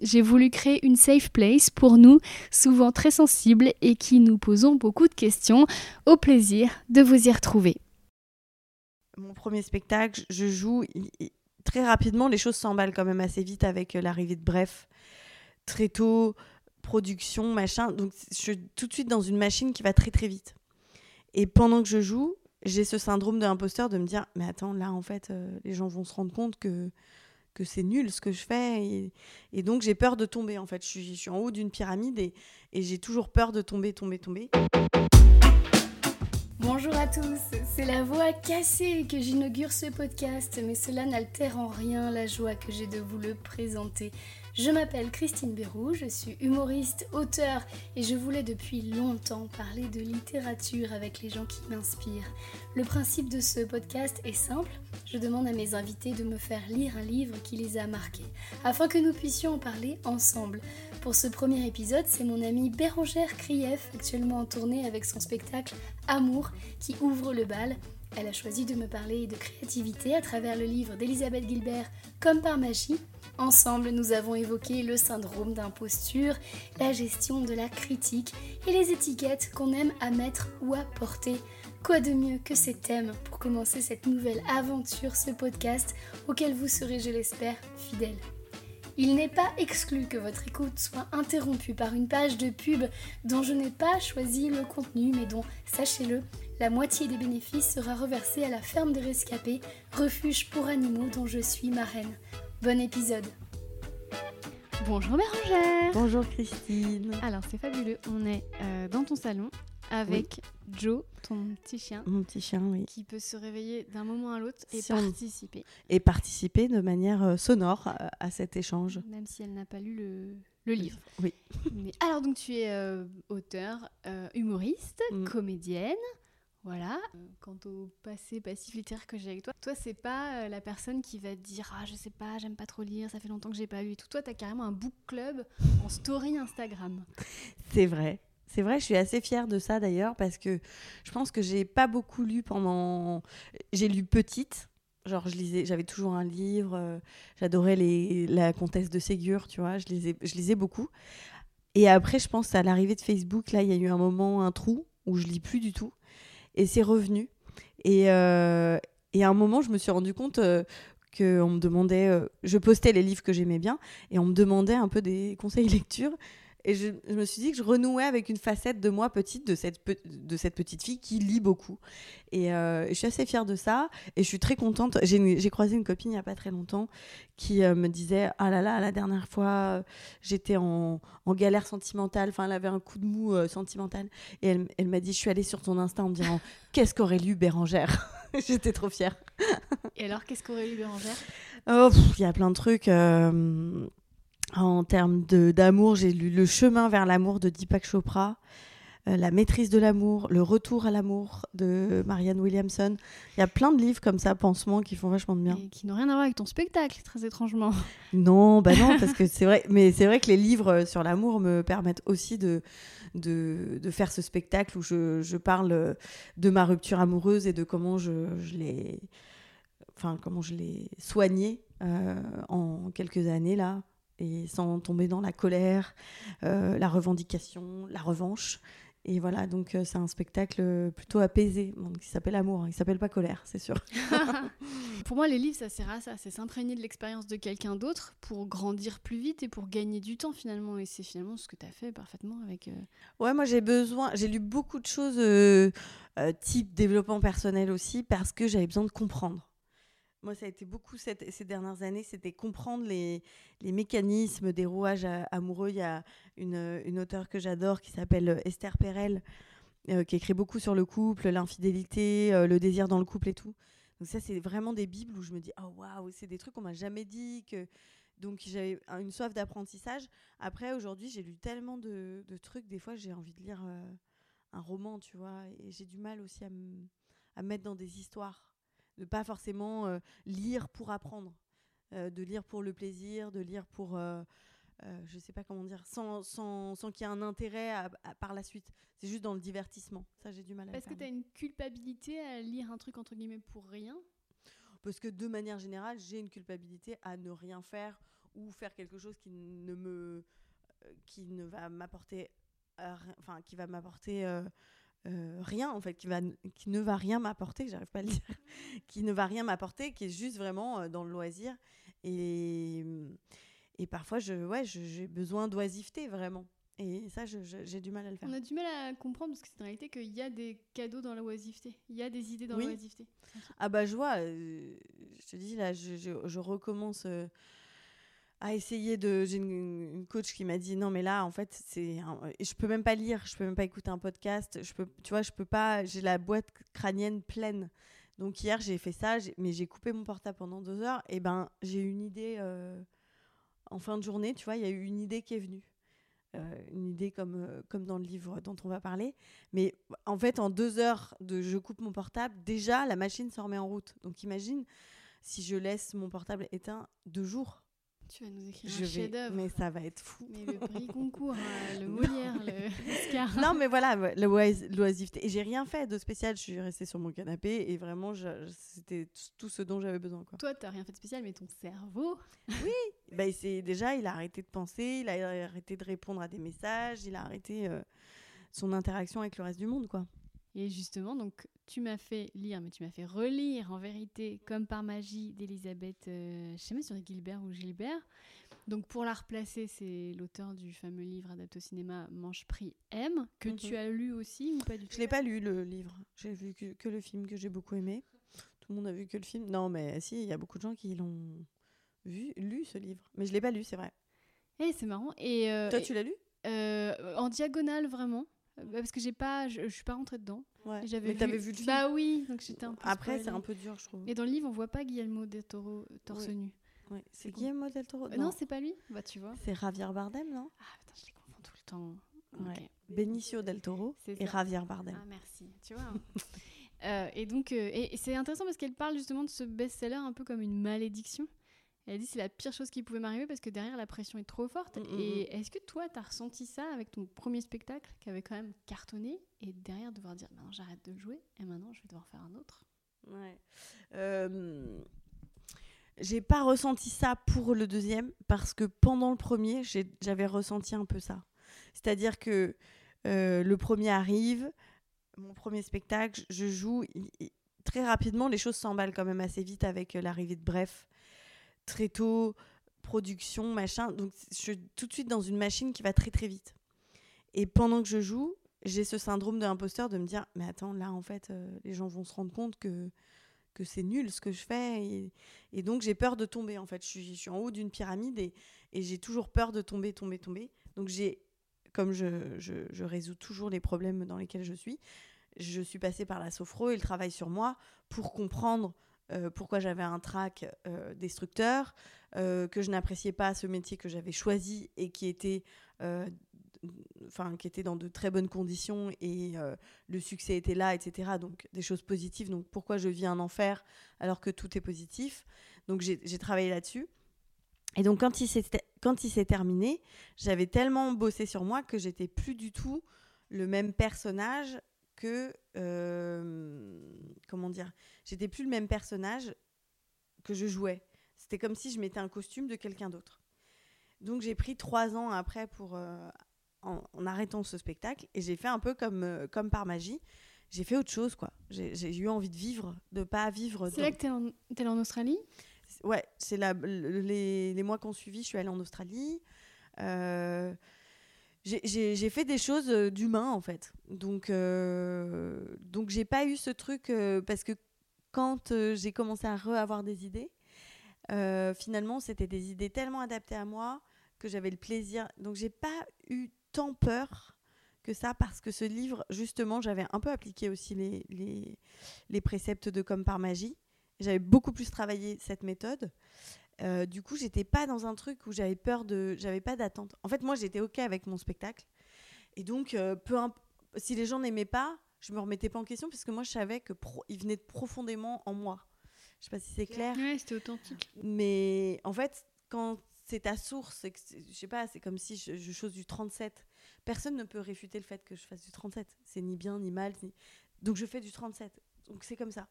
J'ai voulu créer une safe place pour nous, souvent très sensibles et qui nous posons beaucoup de questions. Au plaisir de vous y retrouver. Mon premier spectacle, je joue très rapidement, les choses s'emballent quand même assez vite avec euh, l'arrivée de Bref. Très tôt, production, machin. Donc je suis tout de suite dans une machine qui va très très vite. Et pendant que je joue, j'ai ce syndrome de l'imposteur de me dire mais attends là en fait euh, les gens vont se rendre compte que c'est nul ce que je fais. Et, donc j'ai peur de tomber en fait. Je suis, en haut d'une pyramide et j'ai toujours peur de tomber, tomber, tomber. Bonjour à tous, c'est la voix cassée que j'inaugure ce podcast, mais cela n'altère en rien la joie que j'ai de vous le présenter. Je m'appelle Christine Bérou, je suis humoriste, auteur et je voulais depuis longtemps parler de littérature avec les gens qui m'inspirent. Le principe de ce podcast est simple, je demande à mes invités de me faire lire un livre qui les a marqués, afin que nous puissions en parler ensemble. Pour ce premier épisode, c'est mon amie Bérangère Krief, actuellement en tournée avec son spectacle Amour, qui ouvre le bal. Elle a choisi de me parler de créativité à travers le livre d'Elisabeth Gilbert, Comme par magie, Ensemble, nous avons évoqué le syndrome d'imposture, la gestion de la critique et les étiquettes qu'on aime à mettre ou à porter. Quoi de mieux que ces thèmes pour commencer cette nouvelle aventure, ce podcast auquel vous serez, je l'espère, fidèle. Il n'est pas exclu que votre écoute soit interrompue par une page de pub dont je n'ai pas choisi le contenu, mais dont, sachez-le, la moitié des bénéfices sera reversée à la ferme des rescapés, refuge pour animaux dont je suis marraine. Bon épisode. Bonjour Bérangère. Bonjour Christine. Alors c'est fabuleux, on est euh, dans ton salon avec Joe, ton petit chien. Mon petit chien, oui. Qui peut se réveiller d'un moment à l'autre et participer. Et participer de manière euh, sonore euh, à, cet échange. Même si elle n'a pas lu le, livre. Oui. alors donc tu es auteur, humoriste, mm. comédienne. Voilà. Quant au passé passif littéraire que j'ai avec toi, toi, c'est pas euh, la personne qui va te dire Ah, je sais pas, j'aime pas trop lire, ça fait longtemps que j'ai pas lu et tout. Toi, t'as carrément un book club en story Instagram. C'est vrai. C'est vrai, je suis assez fière de ça d'ailleurs parce que je pense que j'ai pas beaucoup lu pendant. J'ai lu petite, genre je lisais, j'avais toujours un livre, euh, j'adorais les, la comtesse de Ségur, tu vois, je lisais, je lisais beaucoup. Et après, je pense à l'arrivée de Facebook, là, il y a eu un moment, un trou où je lis plus du tout et c'est revenu. Et, euh, et, à un moment, je me suis rendu compte euh, qu'on me demandait, euh, je postais les livres que j'aimais bien, et on me demandait un peu des conseils lecture. Et je, me suis dit que je renouais avec une facette de moi petite, de cette, de cette petite fille qui lit beaucoup. Et euh, je suis assez fière de ça. Et je suis très contente. J'ai croisé une copine il n'y a pas très longtemps qui euh, me disait Ah là là, la dernière fois, j'étais en, en, galère sentimentale. Enfin, elle avait un coup de mou euh, sentimental. Et elle, elle m'a dit Je suis allée sur ton Insta en me disant Qu'est-ce qu'aurait lu Bérangère? J'étais trop fière. Et alors, qu'est-ce qu'aurait lu Bérangère? Oh, il y a plein de trucs. En termes d'amour, j'ai lu Le chemin vers l'amour de Deepak Chopra, euh, La maîtrise de l'amour, Le retour à l'amour de Marianne Williamson. Il y a plein de livres comme ça, pansements, qui font vachement de bien. Et qui n'ont rien à voir avec ton spectacle, très étrangement. Non, bah non, parce que c'est vrai, mais c'est vrai que les livres sur l'amour me permettent aussi de, de, de, faire ce spectacle où je, je, parle de ma rupture amoureuse et de comment je, je l'ai enfin comment je l'ai soignée euh, en quelques années là et sans tomber dans la colère, euh, la revendication, la revanche. Et voilà, donc euh, c'est un spectacle plutôt apaisé, donc, qui s'appelle Amour, hein. il s'appelle pas Colère, c'est sûr. pour moi, les livres, ça sert à ça, c'est s'imprégner de l'expérience de quelqu'un d'autre pour grandir plus vite et pour gagner du temps finalement. Et c'est finalement ce que tu as fait parfaitement avec... Euh, ouais, moi j'ai besoin, j'ai lu beaucoup de choses type développement personnel aussi parce que j'avais besoin de comprendre. Moi, ça a été beaucoup cette, ces dernières années, c'était comprendre les, mécanismes des rouages amoureux. Il y a une, une auteure que j'adore qui s'appelle euh, Esther Perel, euh, qui écrit beaucoup sur le couple, l'infidélité, euh, le désir dans le couple et tout. Donc ça, c'est vraiment des bibles où je me dis, oh waouh, c'est des trucs qu'on m'a jamais dit. Que... Donc j'avais une soif d'apprentissage. Après, aujourd'hui, j'ai lu tellement de, trucs, des fois, j'ai envie de lire un roman, tu vois, et j'ai du mal aussi à me mettre dans des histoires, de pas forcément euh, lire pour apprendre, euh, de lire pour le plaisir, de lire pour, euh, euh, je sais pas comment dire, sans, sans, sans qu'il y ait un intérêt à- à- par la suite. C'est juste dans le divertissement. Ça, j'ai du mal à Parce que tu as une culpabilité à lire un truc entre guillemets pour rien? Parce que de manière générale, j'ai une culpabilité à ne rien faire ou faire quelque chose qui ne me, qui ne va m'apporter, enfin qui va m'apporter euh, rien en fait, qui va, qui ne va rien m'apporter, j'arrive pas à le dire, qui ne va rien m'apporter, qui est juste vraiment euh, dans le loisir et et parfois je, ouais, j'ai besoin d'oisiveté vraiment. Et ça, j'ai du mal à le faire. On a du mal à comprendre parce que c'est une réalité qu'il y a des cadeaux dans la oisiveté. Il y a des idées dans Oui. la oisiveté. Ah bah je vois, euh, je te dis là, je, je- je recommence euh, à essayer de... J'ai une, coach qui m'a dit non mais là en fait c'est... un- Je peux même pas lire, je peux même pas écouter un podcast, je peux, tu vois, je peux pas... J'ai la boîte crânienne pleine. Donc hier j'ai fait ça, mais j'ai coupé mon portable pendant deux heures et ben j'ai une idée euh, en fin de journée, tu vois, il y a eu une idée qui est venue. Euh, une idée comme, euh, comme dans le livre dont on va parler. Mais en fait, en deux heures de je coupe mon portable, déjà la machine se remet en route. Donc imagine si je laisse mon portable éteint deux jours. Tu vas nous écrire Je un vais... chef-d'œuvre. Mais ça va être fou. Mais le prix concours, hein, le Molière, le Oscar. non, mais voilà, le ois- l'oisiveté. Et j'ai rien fait de spécial. Je suis restée sur mon canapé et vraiment, c'était tout ce dont j'avais besoin. Quoi. Toi, t'as rien fait de spécial, mais ton cerveau. Bah, c'est déjà, il a arrêté de penser, il a arrêté de répondre à des messages, il a arrêté euh, son interaction avec le reste du monde, quoi. Et justement, donc, tu m'as fait lire, mais tu m'as fait relire en vérité, comme par magie, d'Elisabeth, euh, je sais même si c'est Gilbert ou Gilbert. Donc, pour la replacer, c'est l'auteur du fameux livre adapté au cinéma Mange Prix M, que Mhm. tu as lu aussi ou pas du tout? Je l'ai pas lu le livre. J'ai vu que, que le film que j'ai beaucoup aimé. Tout le monde a vu que le film. Non, mais si, il y a beaucoup de gens qui l'ont vu, lu ce livre. Mais je l'ai pas lu, c'est vrai. Eh, c'est marrant. Et, euh, Toi, et- tu l'as lu? euh, en diagonale, vraiment? Euh, Parce que j'ai pas, je, je suis pas rentrée dedans. Ouais. J'avais Mais t'avais vu le film Bah oui, donc j'étais un peu. Après, c'est un peu dur, je trouve. Et dans le livre, on voit pas Guillermo del Toro euh, torse nu. Ouais. C'est. Guillermo del Toro Euh, non, c'est pas lui Bah tu vois. C'est Javier Bardem, non? Ah putain, je les confonds tout le temps. Ouais. Ok. Benicio del Toro et. Javier Bardem. Ah merci, tu vois. hein. Euh, et donc, euh, et, et c'est intéressant parce qu'elle parle justement de ce best-seller un peu comme une malédiction. Elle dit c'est la pire chose qui pouvait m'arriver parce que derrière la pression est trop forte. Mm, mm, et est-ce que toi, t'as ressenti ça avec ton premier spectacle qui avait quand même cartonné et derrière devoir dire maintenant j'arrête de jouer et maintenant je vais devoir faire un autre? Ouais. Euh, J'ai pas ressenti ça pour le deuxième parce que pendant le premier, j'avais ressenti un peu ça. C'est-à-dire que euh, le premier arrive, mon premier spectacle, je joue. très rapidement, les choses s'emballent quand même assez vite avec euh, l'arrivée de Bref. Très tôt, production, machin. Donc je suis tout de suite dans une machine qui va très très vite. Et pendant que je joue, j'ai ce syndrome de l'imposteur de me dire mais attends là en fait euh, les gens vont se rendre compte que que c'est nul ce que je fais et, donc j'ai peur de tomber en fait je suis, je suis en haut d'une pyramide et, et j'ai toujours peur de tomber tomber tomber donc j'ai comme je, je, je résous toujours les problèmes dans lesquels je suis je suis passée par la sophro et le travail sur moi pour comprendre euh, pourquoi j'avais un trac euh, destructeur, euh, que je n'appréciais pas ce métier que j'avais choisi et qui était, enfin, qui était dans de très bonnes conditions et le succès était là, etc. Donc des choses positives. Donc pourquoi je vis un enfer alors que tout est positif? Donc j'ai travaillé là-dessus. Et donc quand il s'est terminé, j'avais tellement bossé sur moi que j'étais plus du tout le même personnage que euh, comment dire j'étais plus le même personnage que je jouais. C'était comme si je mettais un costume de quelqu'un d'autre. Donc j'ai pris trois ans après pour euh, en, en arrêtant ce spectacle et j'ai fait un peu comme euh, comme par magie. J'ai fait autre chose quoi. J'ai eu envie de vivre de pas vivre C'est là que t'es en, en Australie? Ouais, c'est les, les mois qui ont suivi, je suis allée en Australie. J'ai- fait des choses euh, d'humain, en fait. Donc, euh, donc j'ai pas eu ce truc, euh, parce que quand j'ai commencé à re-avoir des idées, finalement, c'était des idées tellement adaptées à moi que j'avais le plaisir. Donc, j'ai pas eu tant peur que ça, parce que ce livre, justement, j'avais un peu appliqué aussi les, les, les préceptes de Comme par magie. J'avais beaucoup plus travaillé cette méthode. Euh, du coup, j'étais pas dans un truc où j'avais peur de. J'avais pas d'attente. En fait, moi, j'étais OK avec mon spectacle. Et donc, euh, peu imp- si les gens n'aimaient pas, je me remettais pas en question parce que moi je savais que il venait profondément en moi. Je sais pas si c'est clair. Ouais, c'était authentique. Mais en fait, quand c'est ta source, je sais pas, c'est comme si je, je chose du 37. Personne ne peut réfuter le fait que je fasse du 37. C'est ni bien ni mal. Donc je fais du 37. Donc c'est comme ça.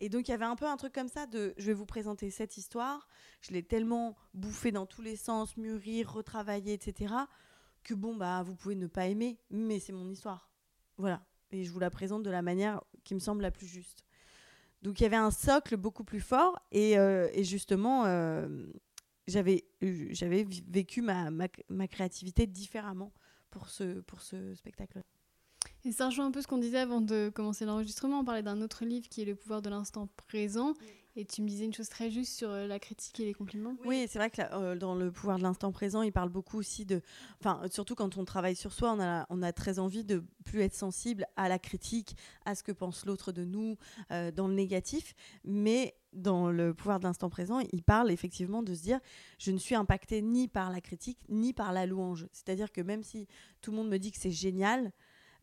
Et donc il y avait un peu un truc comme ça de je vais vous présenter cette histoire. Je l'ai tellement bouffée dans tous les sens, mûri, retravaillée, etc. Que bon, bah vous pouvez ne pas aimer, mais c'est mon histoire. Voilà. Et je vous la présente de la manière qui me semble la plus juste. Donc il y avait un socle beaucoup plus fort et, euh, justement euh, j'avais j'avais vécu ma, ma, créativité différemment pour ce, pour ce spectacle. Et ça rejoint un peu ce qu'on disait avant de commencer l'enregistrement. On parlait d'un autre livre qui est Le pouvoir de l'instant présent. Et tu me disais une chose très juste sur euh, la critique et les compliments. Oui, c'est vrai que euh, dans le pouvoir de l'instant présent, il parle beaucoup aussi de. Enfin, surtout quand on travaille sur soi, on a, très envie de plus être sensible à la critique, à ce que pense l'autre de nous, euh, dans le négatif. Mais dans le pouvoir de l'instant présent, il parle effectivement de se dire je ne suis impacté ni par la critique, ni par la louange. C'est-à-dire que même si tout le monde me dit que c'est génial,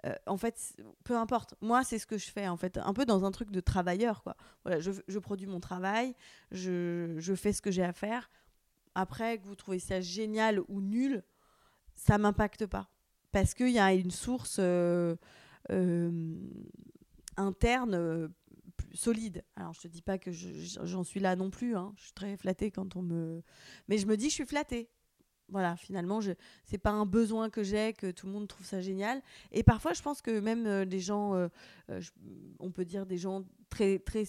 euh, en fait, peu importe. Moi, c'est ce que je fais, en fait, un peu dans un truc de travailleur, quoi. Voilà, je, produis mon travail, je, fais ce que j'ai à faire. Après, que vous trouvez ça génial ou nul, ça m'impacte pas. Parce qu'il y a une source euh, euh, interne solide. Alors, je te dis pas que j'en suis là non plus. Hein. Je suis très flattée quand on me. Mais je me dis, je suis flattée voilà, finalement, ce n'est pas un besoin que j'ai, que tout le monde trouve ça génial. Et parfois, je pense que même euh, des gens, euh, euh, on peut dire des gens très, très,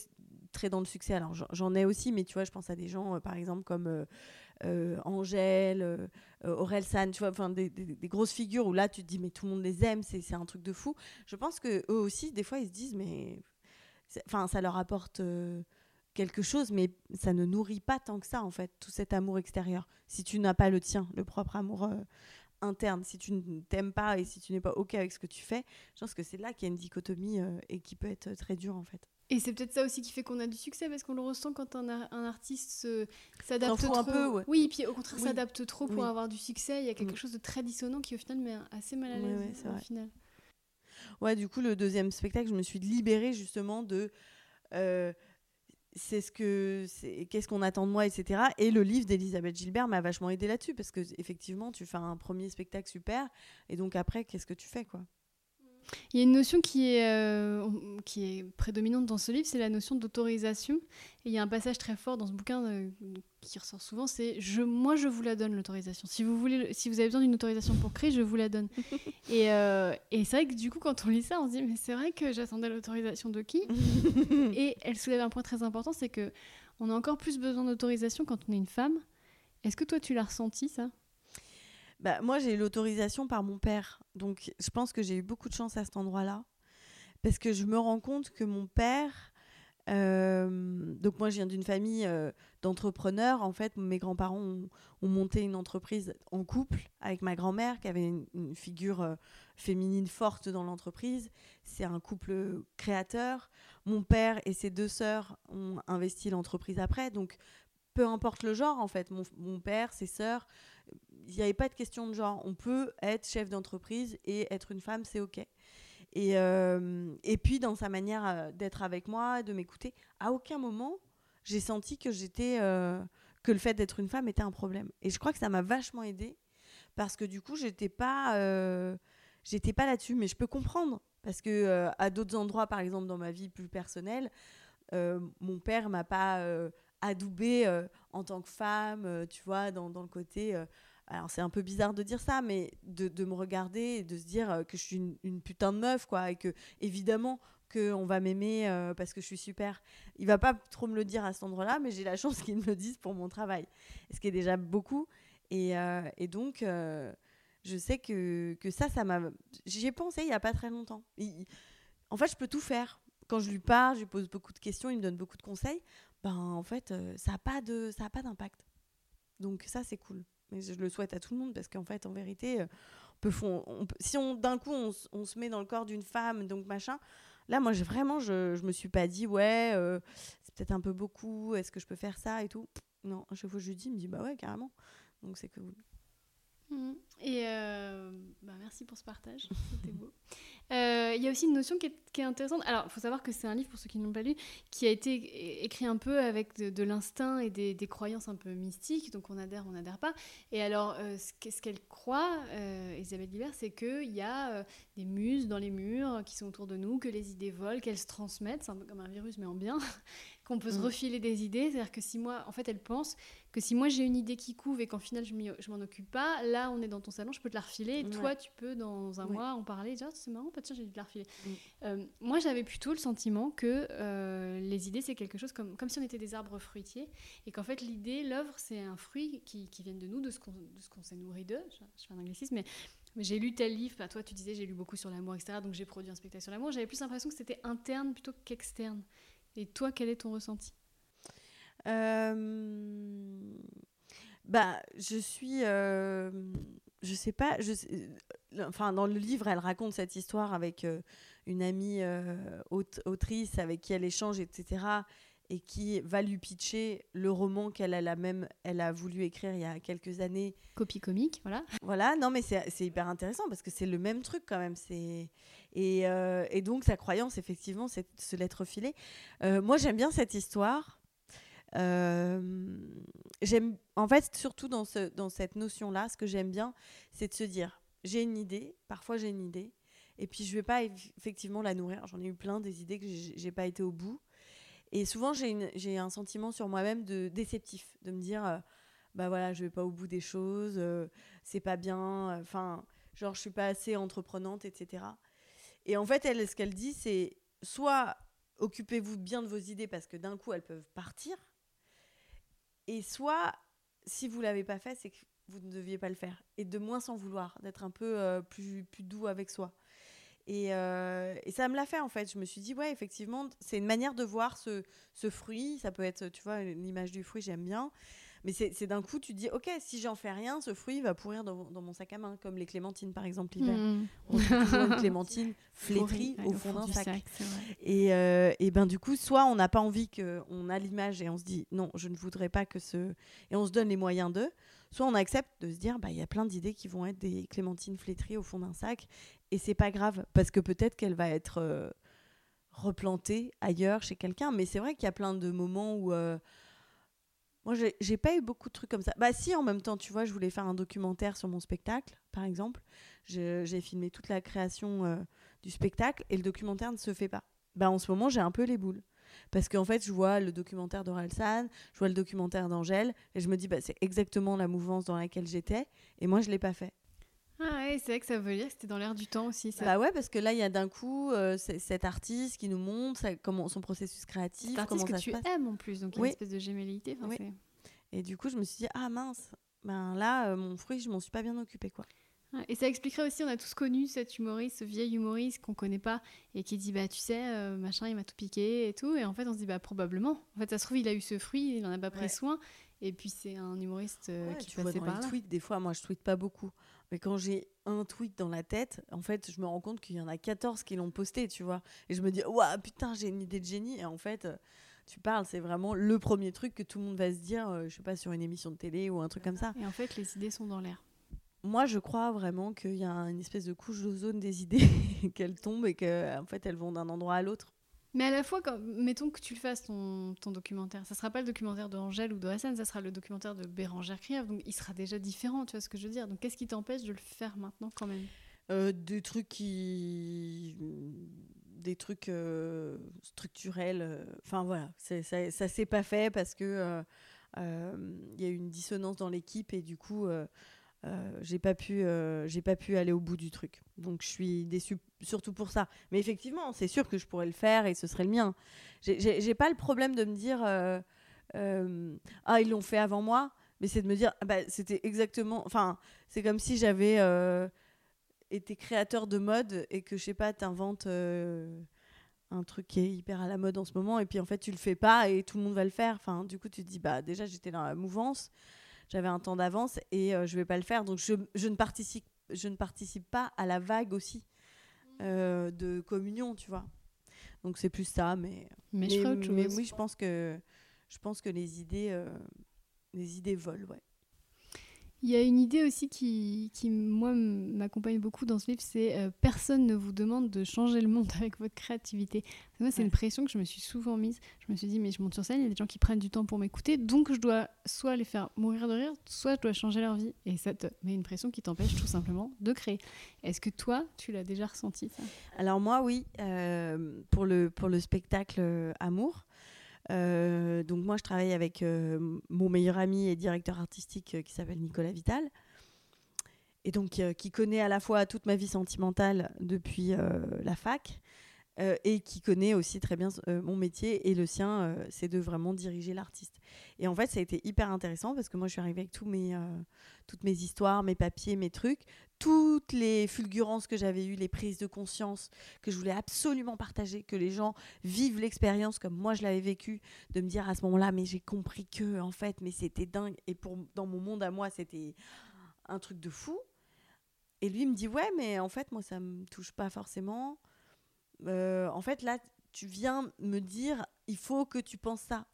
très dans le succès. Alors, j'en ai aussi, mais tu vois, je pense à des gens, par exemple, comme Angèle, Aurel San, tu vois, des, grosses figures où là, tu te dis, mais tout le monde les aime, c'est un truc de fou. Je pense que eux aussi, des fois, ils se disent, mais. Ça leur apporte quelque chose, mais ça ne nourrit pas tant que ça, en fait, tout cet amour extérieur. Si tu n'as pas le tien, le propre amour euh, interne, si tu ne t'aimes pas et si tu n'es pas OK avec ce que tu fais, je pense que c'est là qu'il y a une dichotomie euh, et qui peut être très dure, en fait. Et c'est peut-être ça aussi qui fait qu'on a du succès, parce qu'on le ressent quand un, un artiste s'adapte trop. Un peu, Oui, puis au contraire, s'adapte trop pour avoir du succès. Il y a quelque chose de très dissonant qui, au final, met assez mal à l'aise au final. Ouais, du coup, le deuxième spectacle, je me suis libérée justement de. Euh, c'est ce que qu'est-ce qu'on attend de moi etc et le livre d'Elisabeth Gilbert m'a vachement aidé là-dessus parce que effectivement tu fais un premier spectacle super et donc après qu'est-ce que tu fais quoi? Il y a une notion qui est, euh, qui est prédominante dans ce livre, c'est la notion d'autorisation. Et il y a un passage très fort dans ce bouquin euh, qui ressort souvent, c'est je, moi je vous la donne l'autorisation. Si vous voulez, si vous avez besoin d'une autorisation pour créer, je vous la donne. et, euh, et c'est vrai que du coup, quand on lit ça, on se dit mais c'est vrai que j'attendais l'autorisation de qui? Et elle soulève un point très important, c'est que on a encore plus besoin d'autorisation quand on est une femme. Est-ce que toi tu l'as ressenti ça? Bah, moi, j'ai eu l'autorisation par mon père. Donc, je pense que j'ai eu beaucoup de chance à cet endroit-là. Parce que je me rends compte que mon père. Euh, donc, moi, je viens d'une famille euh, d'entrepreneurs. En fait, mes grands-parents ont, monté une entreprise en couple avec ma grand-mère, qui avait une, figure euh, féminine forte dans l'entreprise. C'est un couple créateur. Mon père et ses deux sœurs ont investi l'entreprise après. Donc, peu importe le genre, en fait, mon, mon père, ses sœurs il n'y avait pas de question de genre. On peut être chef d'entreprise et être une femme, c'est OK. Et, euh, et puis, dans sa manière euh, d'être avec moi, de m'écouter, à aucun moment, j'ai senti que euh, que le fait d'être une femme était un problème. Et je crois que ça m'a vachement aidée parce que du coup, j'étais pas, pas là-dessus. Mais je peux comprendre parce que à d'autres endroits, par exemple dans ma vie plus personnelle, mon père m'a pas adoubée en tant que femme, tu vois, dans, dans le côté alors c'est un peu bizarre de dire ça, mais de, me regarder et de se dire euh, que je suis une, putain de meuf, quoi, et que évidemment qu'on va m'aimer euh, parce que je suis super. Il va pas trop me le dire à cet endroit-là, mais j'ai la chance qu'il me le dise pour mon travail, ce qui est déjà beaucoup. Et, euh, donc, je sais que, que ça, ça m'a... J'y ai pensé il y a pas très longtemps. en fait, je peux tout faire. Quand je lui parle, je lui pose beaucoup de questions, il me donne beaucoup de conseils. Ben, en fait, ça n'a pas d'impact. Donc ça, c'est cool. Mais je le souhaite à tout le monde parce qu'en fait, en vérité, euh, si on d'un coup on, se met dans le corps d'une femme, donc machin. Là, moi, vraiment, je, je me suis pas dit ouais, euh, c'est peut-être un peu beaucoup. Est-ce que je peux faire ça et tout? Non, à chaque fois que je lui dis, il me dit bah ouais, carrément. Donc c'est mmh. Et euh, bah merci pour ce partage, c'était beau. Euh, Il y a aussi une notion qui est, qui est intéressante. Alors, il faut savoir que c'est un livre, pour ceux qui n'ont pas lu, qui a été écrit un peu avec de, de l'instinct et des, des croyances un peu mystiques. Donc, on adhère, on n'adhère pas. Et alors, euh, ce qu'elle croit, euh, Isabelle Guibert, c'est qu'il y a euh, des muses dans les murs qui sont autour de nous, que les idées volent, qu'elles se transmettent. C'est un peu comme un virus, mais en bien. qu'on peut se Mm. refiler des idées. C'est-à-dire que si moi, en fait, elle pense que si moi j'ai une idée qui couve et qu'en final je m'en occupe pas, là on est dans ton salon, je peux te la refiler et toi tu peux dans un Ouais. mois en parler, dire Ah, c'est marrant, bah, tiens j'ai dû te la refiler. Mm. Euh, moi j'avais plutôt le sentiment que euh, les idées c'est quelque chose comme, comme si on était des arbres fruitiers et qu'en fait l'idée, l'œuvre c'est un fruit qui, qui vient de nous, de ce qu'on de ce qu'on s'est nourri d'eux. Je, je fais un anglicisme, mais, j'ai lu tel livre, bah, toi tu disais j'ai lu beaucoup sur l'amour, etc. Donc j'ai produit un spectacle sur l'amour. J'avais plus l'impression que c'était interne plutôt qu'externe. Et toi, quel est ton ressenti? Bah, je suis. euh, Je sais pas. Je sais- euh, Enfin, dans le livre, elle raconte cette histoire avec euh, une amie euh, aute- autrice avec qui elle échange, etc. Et qui va lui pitcher le roman qu'elle a, la même, elle a voulu écrire il y a quelques années. Copie comique, voilà. Voilà, non, mais c'est hyper intéressant parce que c'est le même truc quand même. c'est Et, euh, et donc, sa croyance, effectivement, c'est se l'être filé. Euh, moi, j'aime bien cette histoire. Euh, j'aime, en fait, surtout dans, ce, dans cette notion-là, ce que j'aime bien, c'est de se dire j'ai une idée, parfois j'ai une idée, et puis je vais pas eff- effectivement la nourrir. J'en ai eu plein des idées que j'ai pas été au bout. Et souvent, j'ai un sentiment sur moi-même de déceptif, de me dire euh, bah voilà, je vais pas au bout des choses, euh, c'est pas bien, enfin, genre je suis pas assez entreprenante, etc. Et en fait, ce qu'elle dit, c'est soit occupez-vous bien de vos idées parce que d'un coup elles peuvent partir, et soit si vous l'avez pas fait, c'est que vous ne deviez pas le faire, et de moins s'en vouloir, d'être un peu euh, plus, plus doux avec soi. Et, euh, et ça me l'a fait en fait. Je me suis dit, ouais, effectivement, c'est une manière de voir ce, ce fruit. Ça peut être, tu vois, l'image du fruit, j'aime bien. Mais c'est d'un coup, tu te dis, ok, si j'en fais rien, ce fruit va pourrir dans, dans mon sac à main, comme les clémentines par exemple l'hiver. Mmh. On trouve une clémentine flétrie au fond d'un du sac. Et, euh, et ben du coup, soit on n'a pas envie que on a l'image et on se dit non, je ne voudrais pas que ce et on se donne les moyens d'eux. Soit on accepte de se dire bah il y a plein d'idées qui vont être des clémentines flétries au fond d'un sac et c'est pas grave parce que peut-être qu'elle va être euh, replantée ailleurs chez quelqu'un. Mais c'est vrai qu'il y a plein de moments où euh, moi j'ai pas eu beaucoup de trucs comme ça. Bah si en même temps tu vois je voulais faire un documentaire sur mon spectacle par exemple. J'ai filmé toute la création euh, du spectacle et le documentaire ne se fait pas. Bah, en ce moment, j'ai un peu les boules. Parce qu'en fait, je vois le documentaire d'Orelsan, je vois le documentaire d'Angèle, et je me dis, bah, c'est exactement la mouvance dans laquelle j'étais, et moi, je l'ai pas fait. Ah ouais, c'est vrai que ça veut dire que c'était dans l'air du temps aussi. Ça. Bah ouais, parce que là, il y a d'un coup euh, cet artiste qui nous montre comment, son processus créatif, comment artiste ça que se tu passe. aimes en plus, donc il y a Oui. une espèce de gémellité. Oui. Et du coup, je me suis dit, ah mince, ben là, euh, mon fruit, je m'en suis pas bien occupée, quoi. Ouais, Et ça expliquerait aussi, on a tous connu cet humoriste, ce vieil humoriste qu'on connaît pas et qui dit bah tu sais euh, machin il m'a tout piqué et tout et en fait on se dit bah probablement. En fait ça se trouve il a eu ce fruit, il en a pas pris Ouais. soin et puis c'est un humoriste euh, Ouais, qui tu vois passait dans par les là. tweets, des fois, moi, je tweete pas beaucoup. Mais quand j'ai un tweet dans la tête, en fait, je me rends compte qu'il y en a 14 qui l'ont posté, tu vois. Et je me dis, ouah, putain, j'ai une idée de génie. Et en fait, euh, tu parles, c'est vraiment le premier truc que tout le monde va se dire, euh, je sais pas, sur une émission de télé ou un truc comme ça. Et en fait les idées sont dans l'air. Moi, je crois vraiment qu'il y a une espèce de couche d'ozone des idées, qu'elles tombent et qu'en fait, elles vont d'un endroit à l'autre. Mais à la fois, mettons que tu le fasses ton, documentaire, ça sera pas le documentaire de Angèle ou de Hassan, ça sera le documentaire de Bérangère Krief, donc il sera déjà différent, tu vois ce que je veux dire. Donc qu'est-ce qui t'empêche de le faire maintenant quand même? Euh, des trucs qui des trucs euh, structurels euh, enfin voilà ça ça s'est pas fait parce que il y a eu une dissonance dans l'équipe et du coup euh, j'ai pas pu euh, j'ai pas pu aller au bout du truc. Donc je suis déçue surtout pour ça. Mais effectivement c'est sûr que je pourrais le faire et ce serait le mien. J'ai- pas le problème de me dire euh, ah ils l'ont fait avant moi mais c'est de me dire ah bah, c'était exactement enfin c'est comme si j'avais été créateur de mode et que je sais pas t'inventes un truc qui est hyper à la mode en ce moment et puis en fait tu le fais pas et tout le monde va le faire. Enfin du coup tu te dis bah déjà j'étais dans la mouvance j'avais un temps d'avance et euh, je vais pas le faire. Donc je, je ne participe je ne participe pas à la vague aussi euh, de communion tu vois. Donc c'est plus ça mais Mais, je mais oui je pense que je pense que les idées euh, les idées volent ouais Il y a une idée aussi qui, qui moi, m'accompagne beaucoup dans ce livre, c'est euh, personne ne vous demande de changer le monde avec votre créativité. Moi, c'est une pression que je me suis souvent mise. Je me suis dit, mais je monte sur scène, il y a des gens qui prennent du temps pour m'écouter, donc je dois soit les faire mourir de rire, soit je dois changer leur vie. Et ça te met une pression qui t'empêche tout simplement de créer. Est-ce que toi, tu l'as déjà ressenti ça? Alors moi, oui, euh, pour, le, pour le spectacle euh, Amour. Euh, donc moi, je travaille avec euh, mon meilleur ami et directeur artistique euh, qui s'appelle Nicolas Vital. Et donc, qui connaît à la fois toute ma vie sentimentale depuis la fac et qui connaît aussi très bien mon métier et le sien, c'est de vraiment diriger l'artiste. Et en fait, ça a été hyper intéressant parce que moi, je suis arrivée avec tous mes, toutes mes histoires, mes papiers, mes trucs, toutes les fulgurances que j'avais eues, les prises de conscience que je voulais absolument partager, que les gens vivent l'expérience comme moi je l'avais vécu, de me dire à ce moment-là, mais j'ai compris que, en fait, mais c'était dingue. Et pour, dans mon monde à moi, c'était un truc de fou. Et lui me dit, ouais, mais en fait, moi, ça me touche pas forcément. Euh, en fait, là, tu viens me dire, il faut que tu penses ça.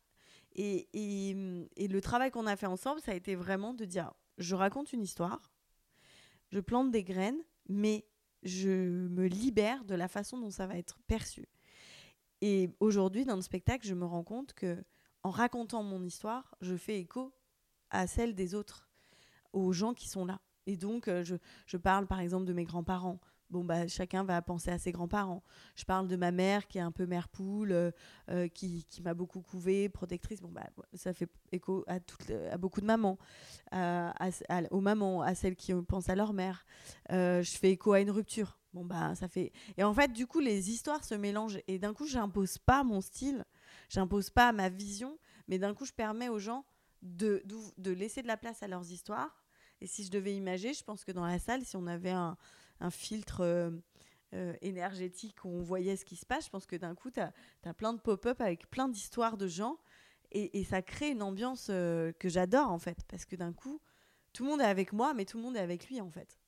Et, et, et le travail qu'on a fait ensemble, ça a été vraiment de dire, je raconte une histoire, je plante des graines, mais je me libère de la façon dont ça va être perçu. Et aujourd'hui, dans le spectacle, je me rends compte que en racontant mon histoire, je fais écho à celle des autres, aux gens qui sont là. Et donc, euh, je, je parle par exemple de mes grands-parents, bon, bah, chacun va penser à ses grands-parents. Je parle de ma mère qui est un peu mère poule, euh, euh, qui, qui m'a beaucoup couvée, protectrice. Bon, bah, ça fait écho à, beaucoup de mamans, aux mamans, à celles qui pensent à leur mère. Euh, je fais écho à une rupture. Bon, bah, ça fait. Et en fait, du coup, les histoires se mélangent. Et d'un coup, j'impose pas mon style, j'impose pas ma vision, mais d'un coup, je permets aux gens de, de, de laisser de la place à leurs histoires. Et si je devais imaginer, je pense que dans la salle, si on avait un, un filtre euh, euh, énergétique où on voyait ce qui se passe, je pense que d'un coup, tu as, plein de pop-up avec plein d'histoires de gens et, ça crée une ambiance euh, que j'adore en fait, parce que d'un coup, tout le monde est avec moi, mais tout le monde est avec lui en fait.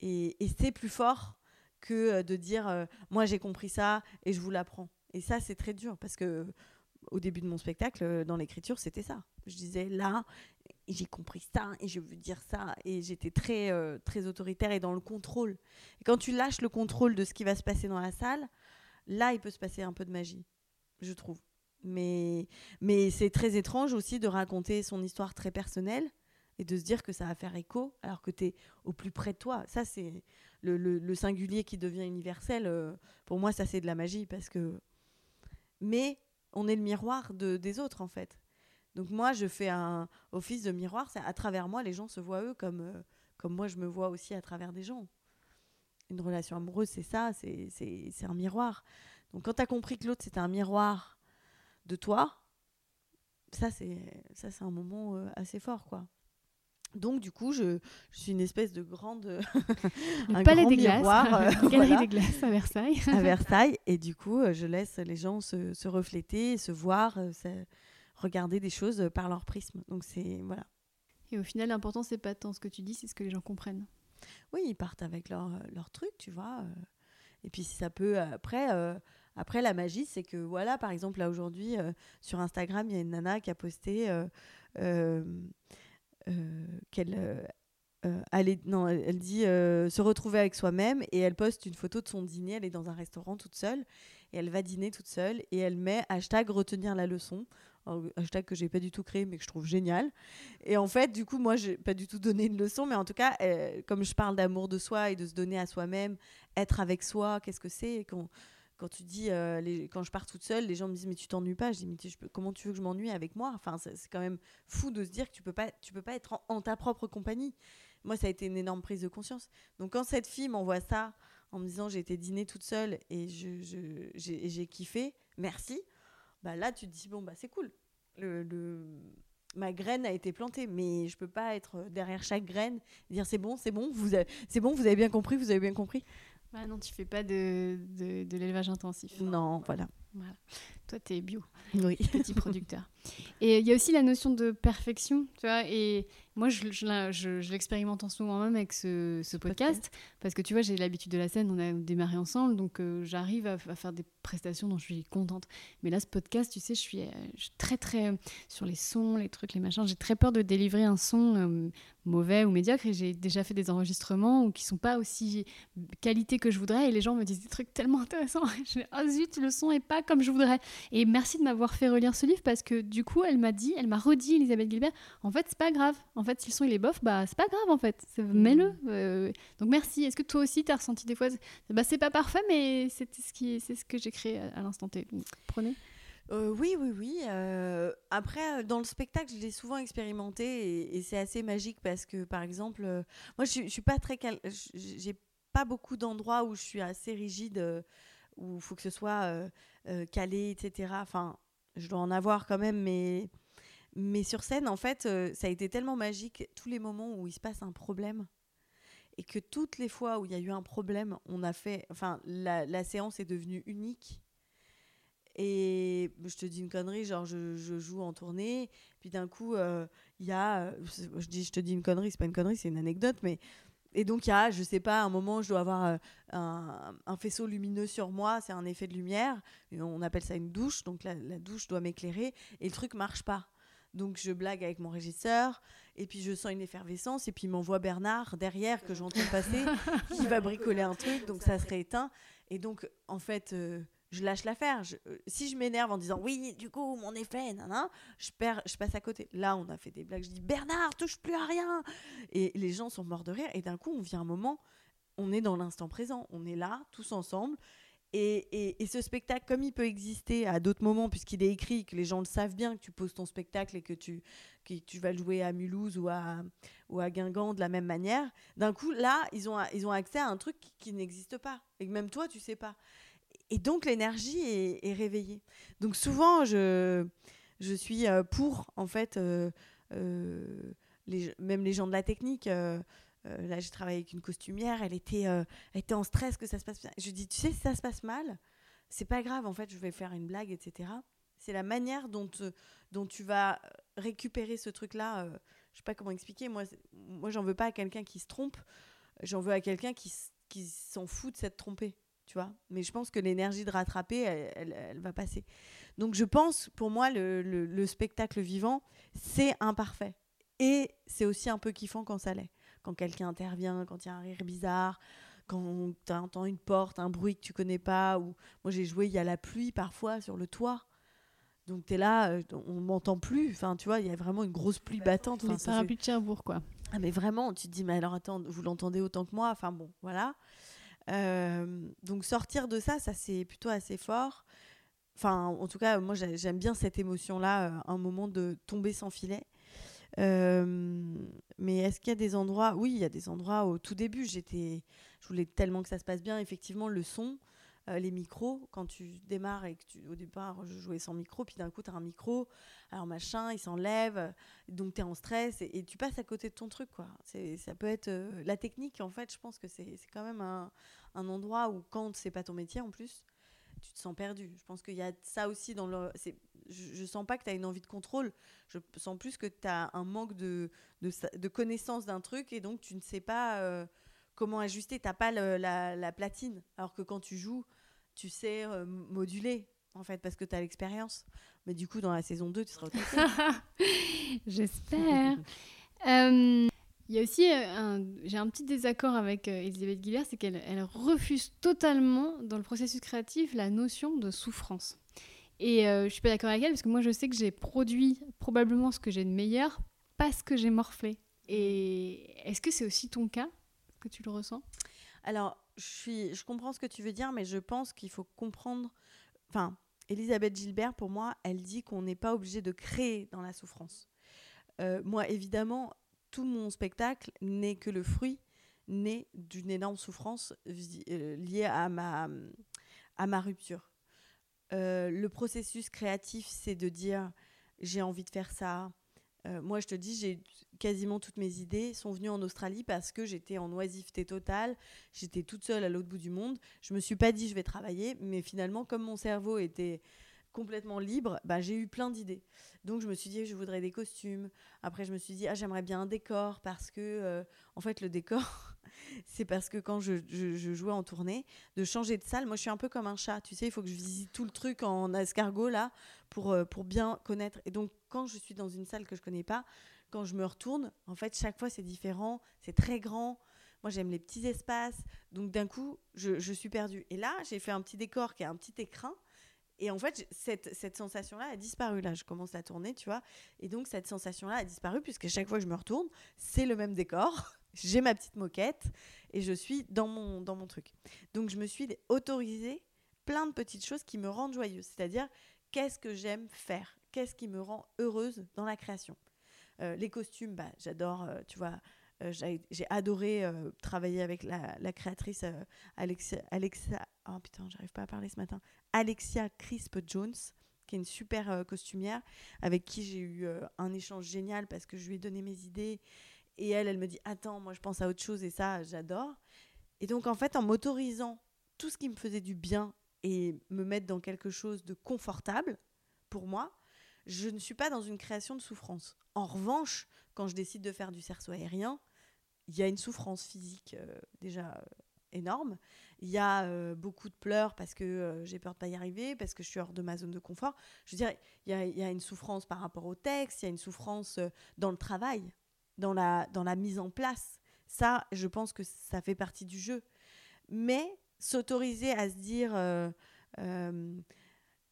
Et, c'est plus fort que de dire moi j'ai compris ça et je vous l'apprends. Et ça, c'est très dur parce que au début de mon spectacle, dans l'écriture, c'était ça. Je disais là, j'ai compris ça et je veux dire ça et j'étais très euh, très autoritaire et dans le contrôle. Et quand tu lâches le contrôle de ce qui va se passer dans la salle, là il peut se passer un peu de magie, je trouve. Mais mais c'est très étrange aussi de raconter son histoire très personnelle et de se dire que ça va faire écho alors que tu es au plus près de toi. Ça c'est le, le, singulier qui devient universel. Euh, pour moi ça c'est de la magie parce que mais on est le miroir de, des autres en fait. Donc moi, je fais un office de miroir. C'est à travers moi, les gens se voient eux comme, euh, comme moi, je me vois aussi à travers des gens. Une relation amoureuse, c'est ça, c'est un miroir. Donc quand tu as compris que l'autre, c'était un miroir de toi, ça, c'est un moment euh, assez fort, quoi. Donc du coup, je, je, suis une espèce de grande un palais des glaces, euh, galerie des glaces à Versailles. à Versailles, et du coup, je laisse les gens se, se refléter, se voir, regarder des choses par leur prisme. Donc c'est voilà. Et au final, l'important c'est pas tant ce que tu dis, c'est ce que les gens comprennent. Oui, ils partent avec leur, leur truc, tu vois. Euh. Et puis si ça peut après. Euh, après, la magie, c'est que, voilà, par exemple, là aujourd'hui, euh, sur Instagram, il y a une nana qui a posté qu'elle elle, non, elle dit se retrouver avec soi-même et elle poste une photo de son dîner. Elle est dans un restaurant toute seule et elle va dîner toute seule et elle met hashtag retenir la leçon hashtag que j'ai pas du tout créé mais que je trouve génial. Et en fait, du coup, moi, j'ai pas du tout donné une leçon, mais en tout cas, euh, comme je parle d'amour de soi et de se donner à soi-même, être avec soi, qu'est-ce que c'est? Quand, quand tu dis, euh, quand je pars toute seule, les gens me disent mais tu t'ennuies pas? Je dis mais comment tu veux que je m'ennuie avec moi? Enfin, c'est quand même fou de se dire que tu peux pas, tu peux pas être en, ta propre compagnie. Moi, ça a été une énorme prise de conscience. Donc quand cette fille m'envoie ça en me disant j'ai été dîner toute seule et j'ai kiffé, merci bah là tu te dis bon bah c'est cool. Le, ma graine a été plantée, mais je peux pas être derrière chaque graine et dire c'est bon, c'est bon, vous c'est bon, vous avez bien compris, vous avez bien compris. Bah non, tu fais pas de, de, l'élevage intensif. Non, voilà. voilà. Toi, t'es bio. Oui. Petit producteur. Et il y a aussi la notion de perfection, tu vois. Et moi, je, je, je, je l'expérimente en ce moment même avec ce, ce podcast, parce que tu vois, j'ai l'habitude de la scène, on a démarré ensemble, donc euh, j'arrive à, à, faire des prestations dont je suis contente. Mais là, ce podcast, tu sais, je suis, euh, suis très, très euh, sur les sons, les trucs, les machins. J'ai très peur de délivrer un son mauvais ou médiocre, et j'ai déjà fait des enregistrements ou qui sont pas aussi qualité que je voudrais, et les gens me disent des trucs tellement intéressants. je dis, oh zut, le son est pas comme je voudrais. Et merci de m'avoir fait relire ce livre, parce que du coup, elle m'a dit, elle m'a redit, Elisabeth Gilbert, en fait, c'est pas grave. En fait, si le son il est bof, bah c'est pas grave en fait. Mets-le. Euh, donc merci. Est-ce que toi aussi t'as ressenti des fois, bah c'est pas parfait, mais c'est ce qui, c'est ce que j'ai créé à, à l'instant T. Donc, prenez. Euh, oui, oui, oui. Euh, après, dans le spectacle, je l'ai souvent expérimenté et, et c'est assez magique parce que, par exemple, euh, moi, je, je suis pas très, cal... j'ai pas beaucoup d'endroits où je suis assez rigide, où il faut que ce soit euh, calé, etc. Enfin, je dois en avoir quand même, mais mais sur scène, en fait, euh, ça a été tellement magique, tous les moments où il se passe un problème, et que toutes les fois où il y a eu un problème, on a fait, enfin, la, séance est devenue unique. Et je te dis une connerie, genre je, joue en tournée, puis d'un coup, il euh, y a, je dis, je te dis une connerie, c'est pas une connerie, c'est une anecdote, mais et donc il y a, je sais pas, un moment, je dois avoir euh, un, un, faisceau lumineux sur moi, c'est un effet de lumière, on appelle ça une douche, donc la, la douche doit m'éclairer, et le truc marche pas. Donc je blague avec mon régisseur, et puis je sens une effervescence, et puis il m'envoie Bernard derrière que j'entends passer, qui va bricoler un truc, donc ça serait éteint. Et donc en fait, euh, je lâche l'affaire. Euh, si je m'énerve en disant oui, du coup mon effet, nan, je perds, je passe à côté. Là, on a fait des blagues. Je dis Bernard, touche plus à rien. Et les gens sont morts de rire. Et d'un coup, on vient un moment, on est dans l'instant présent, on est là, tous ensemble. Et, et, et, ce spectacle, comme il peut exister à d'autres moments, puisqu'il est écrit, que les gens le savent bien, que tu poses ton spectacle et que tu, que tu vas le jouer à Mulhouse ou à, ou à Guingamp de la même manière, d'un coup, là, ils ont, ils ont accès à un truc qui, qui n'existe pas. Et que même toi, tu sais pas. Et donc, l'énergie est, réveillée. Donc, souvent, je, je suis pour, en fait, euh, euh, les, même les gens de la technique. Euh, euh, là, j'ai travaillé avec une costumière, elle était, euh, elle était en stress que ça se passe bien. Je dis, tu sais, si ça se passe mal, c'est pas grave, en fait, je vais faire une blague, etc. C'est la manière dont, euh, dont tu vas récupérer ce truc-là. Euh, je sais pas comment expliquer. Moi, moi j'en veux pas à quelqu'un qui se trompe. J'en veux à quelqu'un qui, qui s'en fout de s'être trompé. Tu vois Mais je pense que l'énergie de rattraper, elle, elle, elle, va passer. Donc, je pense, pour moi, le, le, le spectacle vivant, c'est imparfait. Et c'est aussi un peu kiffant quand ça l'est quand quelqu'un intervient, quand il y a un rire bizarre, quand tu entends une porte, un bruit que tu connais pas. Ou moi j'ai joué, il y a la pluie parfois sur le toit. Donc tu es là, euh, on m'entend plus. Enfin, tu vois, il y a vraiment une grosse pluie battante. Les enfin, parapluies de Cherbourg, quoi. Ah, mais vraiment, tu te dis, mais alors attends, vous l'entendez autant que moi. Enfin bon, voilà. Euh, donc sortir de ça, ça c'est plutôt assez fort. Enfin, en tout cas, moi j'aime bien cette émotion-là, euh, un moment de tomber sans filet. Euh, mais est-ce qu'il y a des endroits Oui, il y a des endroits au tout début, j'étais, je voulais tellement que ça se passe bien. Effectivement, le son, euh, les micros, quand tu démarres et que tu, au départ, je jouais sans micro, puis d'un coup, tu as un micro, alors machin, il s'enlève, donc tu es en stress et, tu passes à côté de ton truc, quoi. Ça peut être euh, la technique, en fait, je pense que c'est, c'est quand même un, un endroit où, quand c'est pas ton métier en plus, tu te sens perdu. Je pense qu'il y a ça aussi dans le. Je, je sens pas que tu as une envie de contrôle. Je sens plus que tu as un manque de, de, de connaissance d'un truc et donc tu ne sais pas euh, comment ajuster. Tu n'as pas le, la, la, platine. Alors que quand tu joues, tu sais euh, moduler, en fait, parce que tu as l'expérience. Mais du coup, dans la saison 2, tu seras au J'espère. euh... Il y a aussi, un, j'ai un petit désaccord avec euh, Elisabeth Guillard, c'est qu'elle elle refuse totalement, dans le processus créatif, la notion de souffrance. Et euh, je suis pas d'accord avec elle, parce que moi je sais que j'ai produit probablement ce que j'ai de meilleur parce que j'ai morflé. Et est-ce que c'est aussi ton cas que tu le ressens? Alors, je, comprends ce que tu veux dire, mais je pense qu'il faut comprendre. Enfin, Elisabeth Gilbert, pour moi, elle dit qu'on n'est pas obligé de créer dans la souffrance. Euh, moi, évidemment, tout mon spectacle n'est que le fruit né d'une énorme souffrance euh, liée à ma, à ma rupture. Euh, le processus créatif, c'est de dire j'ai envie de faire ça. Euh, moi, je te dis, j'ai quasiment toutes mes idées sont venues en Australie parce que j'étais en oisiveté totale. J'étais toute seule à l'autre bout du monde. Je me suis pas dit je vais travailler, mais finalement, comme mon cerveau était complètement libre, bah, j'ai eu plein d'idées. Donc je me suis dit, je voudrais des costumes. Après, je me suis dit, ah, j'aimerais bien un décor parce que, euh, en fait, le décor, c'est parce que quand je, jouais en tournée, de changer de salle, moi je suis un peu comme un chat, tu sais, il faut que je visite tout le truc en escargot là pour, euh, pour bien connaître. Et donc, quand je suis dans une salle que je connais pas, quand je me retourne, en fait, chaque fois c'est différent, c'est très grand. Moi, j'aime les petits espaces. Donc, d'un coup, je, suis perdue. Et là, j'ai fait un petit décor qui est un petit écrin. Et en fait, cette, cette sensation-là a disparu. Là, je commence à tourner, tu vois. Et donc, cette sensation-là a disparu, puisque chaque fois que je me retourne, c'est le même décor. J'ai ma petite moquette et je suis dans mon, dans mon truc. Donc, je me suis autorisée plein de petites choses qui me rendent joyeuse. C'est-à-dire, qu'est-ce que j'aime faire? Qu'est-ce qui me rend heureuse dans la création euh, Les costumes, bah, j'adore, euh, tu vois. Euh, j'ai adoré travailler avec la, créatrice Alexa. Oh putain, j'arrive pas à parler ce matin. Alexia Crisp Jones, qui est une super costumière, avec qui j'ai eu un échange génial parce que je lui ai donné mes idées. Et elle, elle me dit Attends, moi je pense à autre chose et ça, j'adore. Et donc, en fait, en m'autorisant tout ce qui me faisait du bien et me mettre dans quelque chose de confortable pour moi, je ne suis pas dans une création de souffrance. En revanche, quand je décide de faire du cerceau aérien, il y a une souffrance physique euh, déjà énorme. Il y a euh, beaucoup de pleurs parce que euh, j'ai peur de pas y arriver, parce que je suis hors de ma zone de confort. Je veux dire, il y a, une souffrance par rapport au texte, il y a une souffrance euh, dans le travail, dans la, mise en place. Ça, je pense que ça fait partie du jeu. Mais s'autoriser à se dire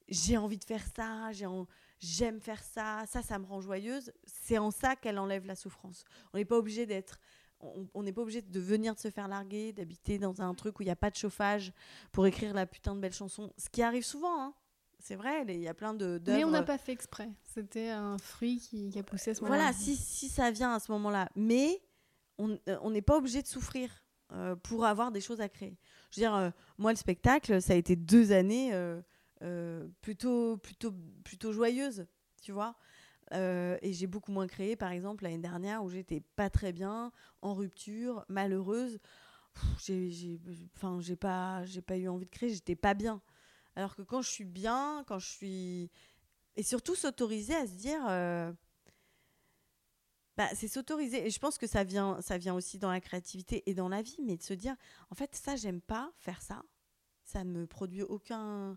j'ai envie de faire ça, j'aime faire ça, ça, ça me rend joyeuse, c'est en ça qu'elle enlève la souffrance. On n'est pas obligé d'être on n'est pas obligé de venir de se faire larguer, d'habiter dans un truc où il n'y a pas de chauffage pour écrire la putain de belle chanson. Ce qui arrive souvent, hein. C'est vrai, il y a plein de. Mais on n'a pas fait exprès. C'était un fruit qui, a poussé à ce moment-là. Voilà, si, si, ça vient à ce moment-là. Mais on n'est pas obligé de souffrir euh, pour avoir des choses à créer. Je veux dire, euh, moi, le spectacle, ça a été deux années euh, plutôt, plutôt, plutôt joyeuses, tu vois. Euh, et j'ai beaucoup moins créé, par exemple, l'année dernière, où j'étais pas très bien, en rupture, malheureuse. J'ai enfin, pas, pas eu envie de créer, j'étais pas bien. Alors que quand je suis bien, quand je suis. Et surtout s'autoriser à se dire. Euh, bah, c'est s'autoriser. Et je pense que ça vient, ça vient aussi dans la créativité et dans la vie, mais de se dire, en fait, ça, j'aime pas faire ça. Ça me produit aucun,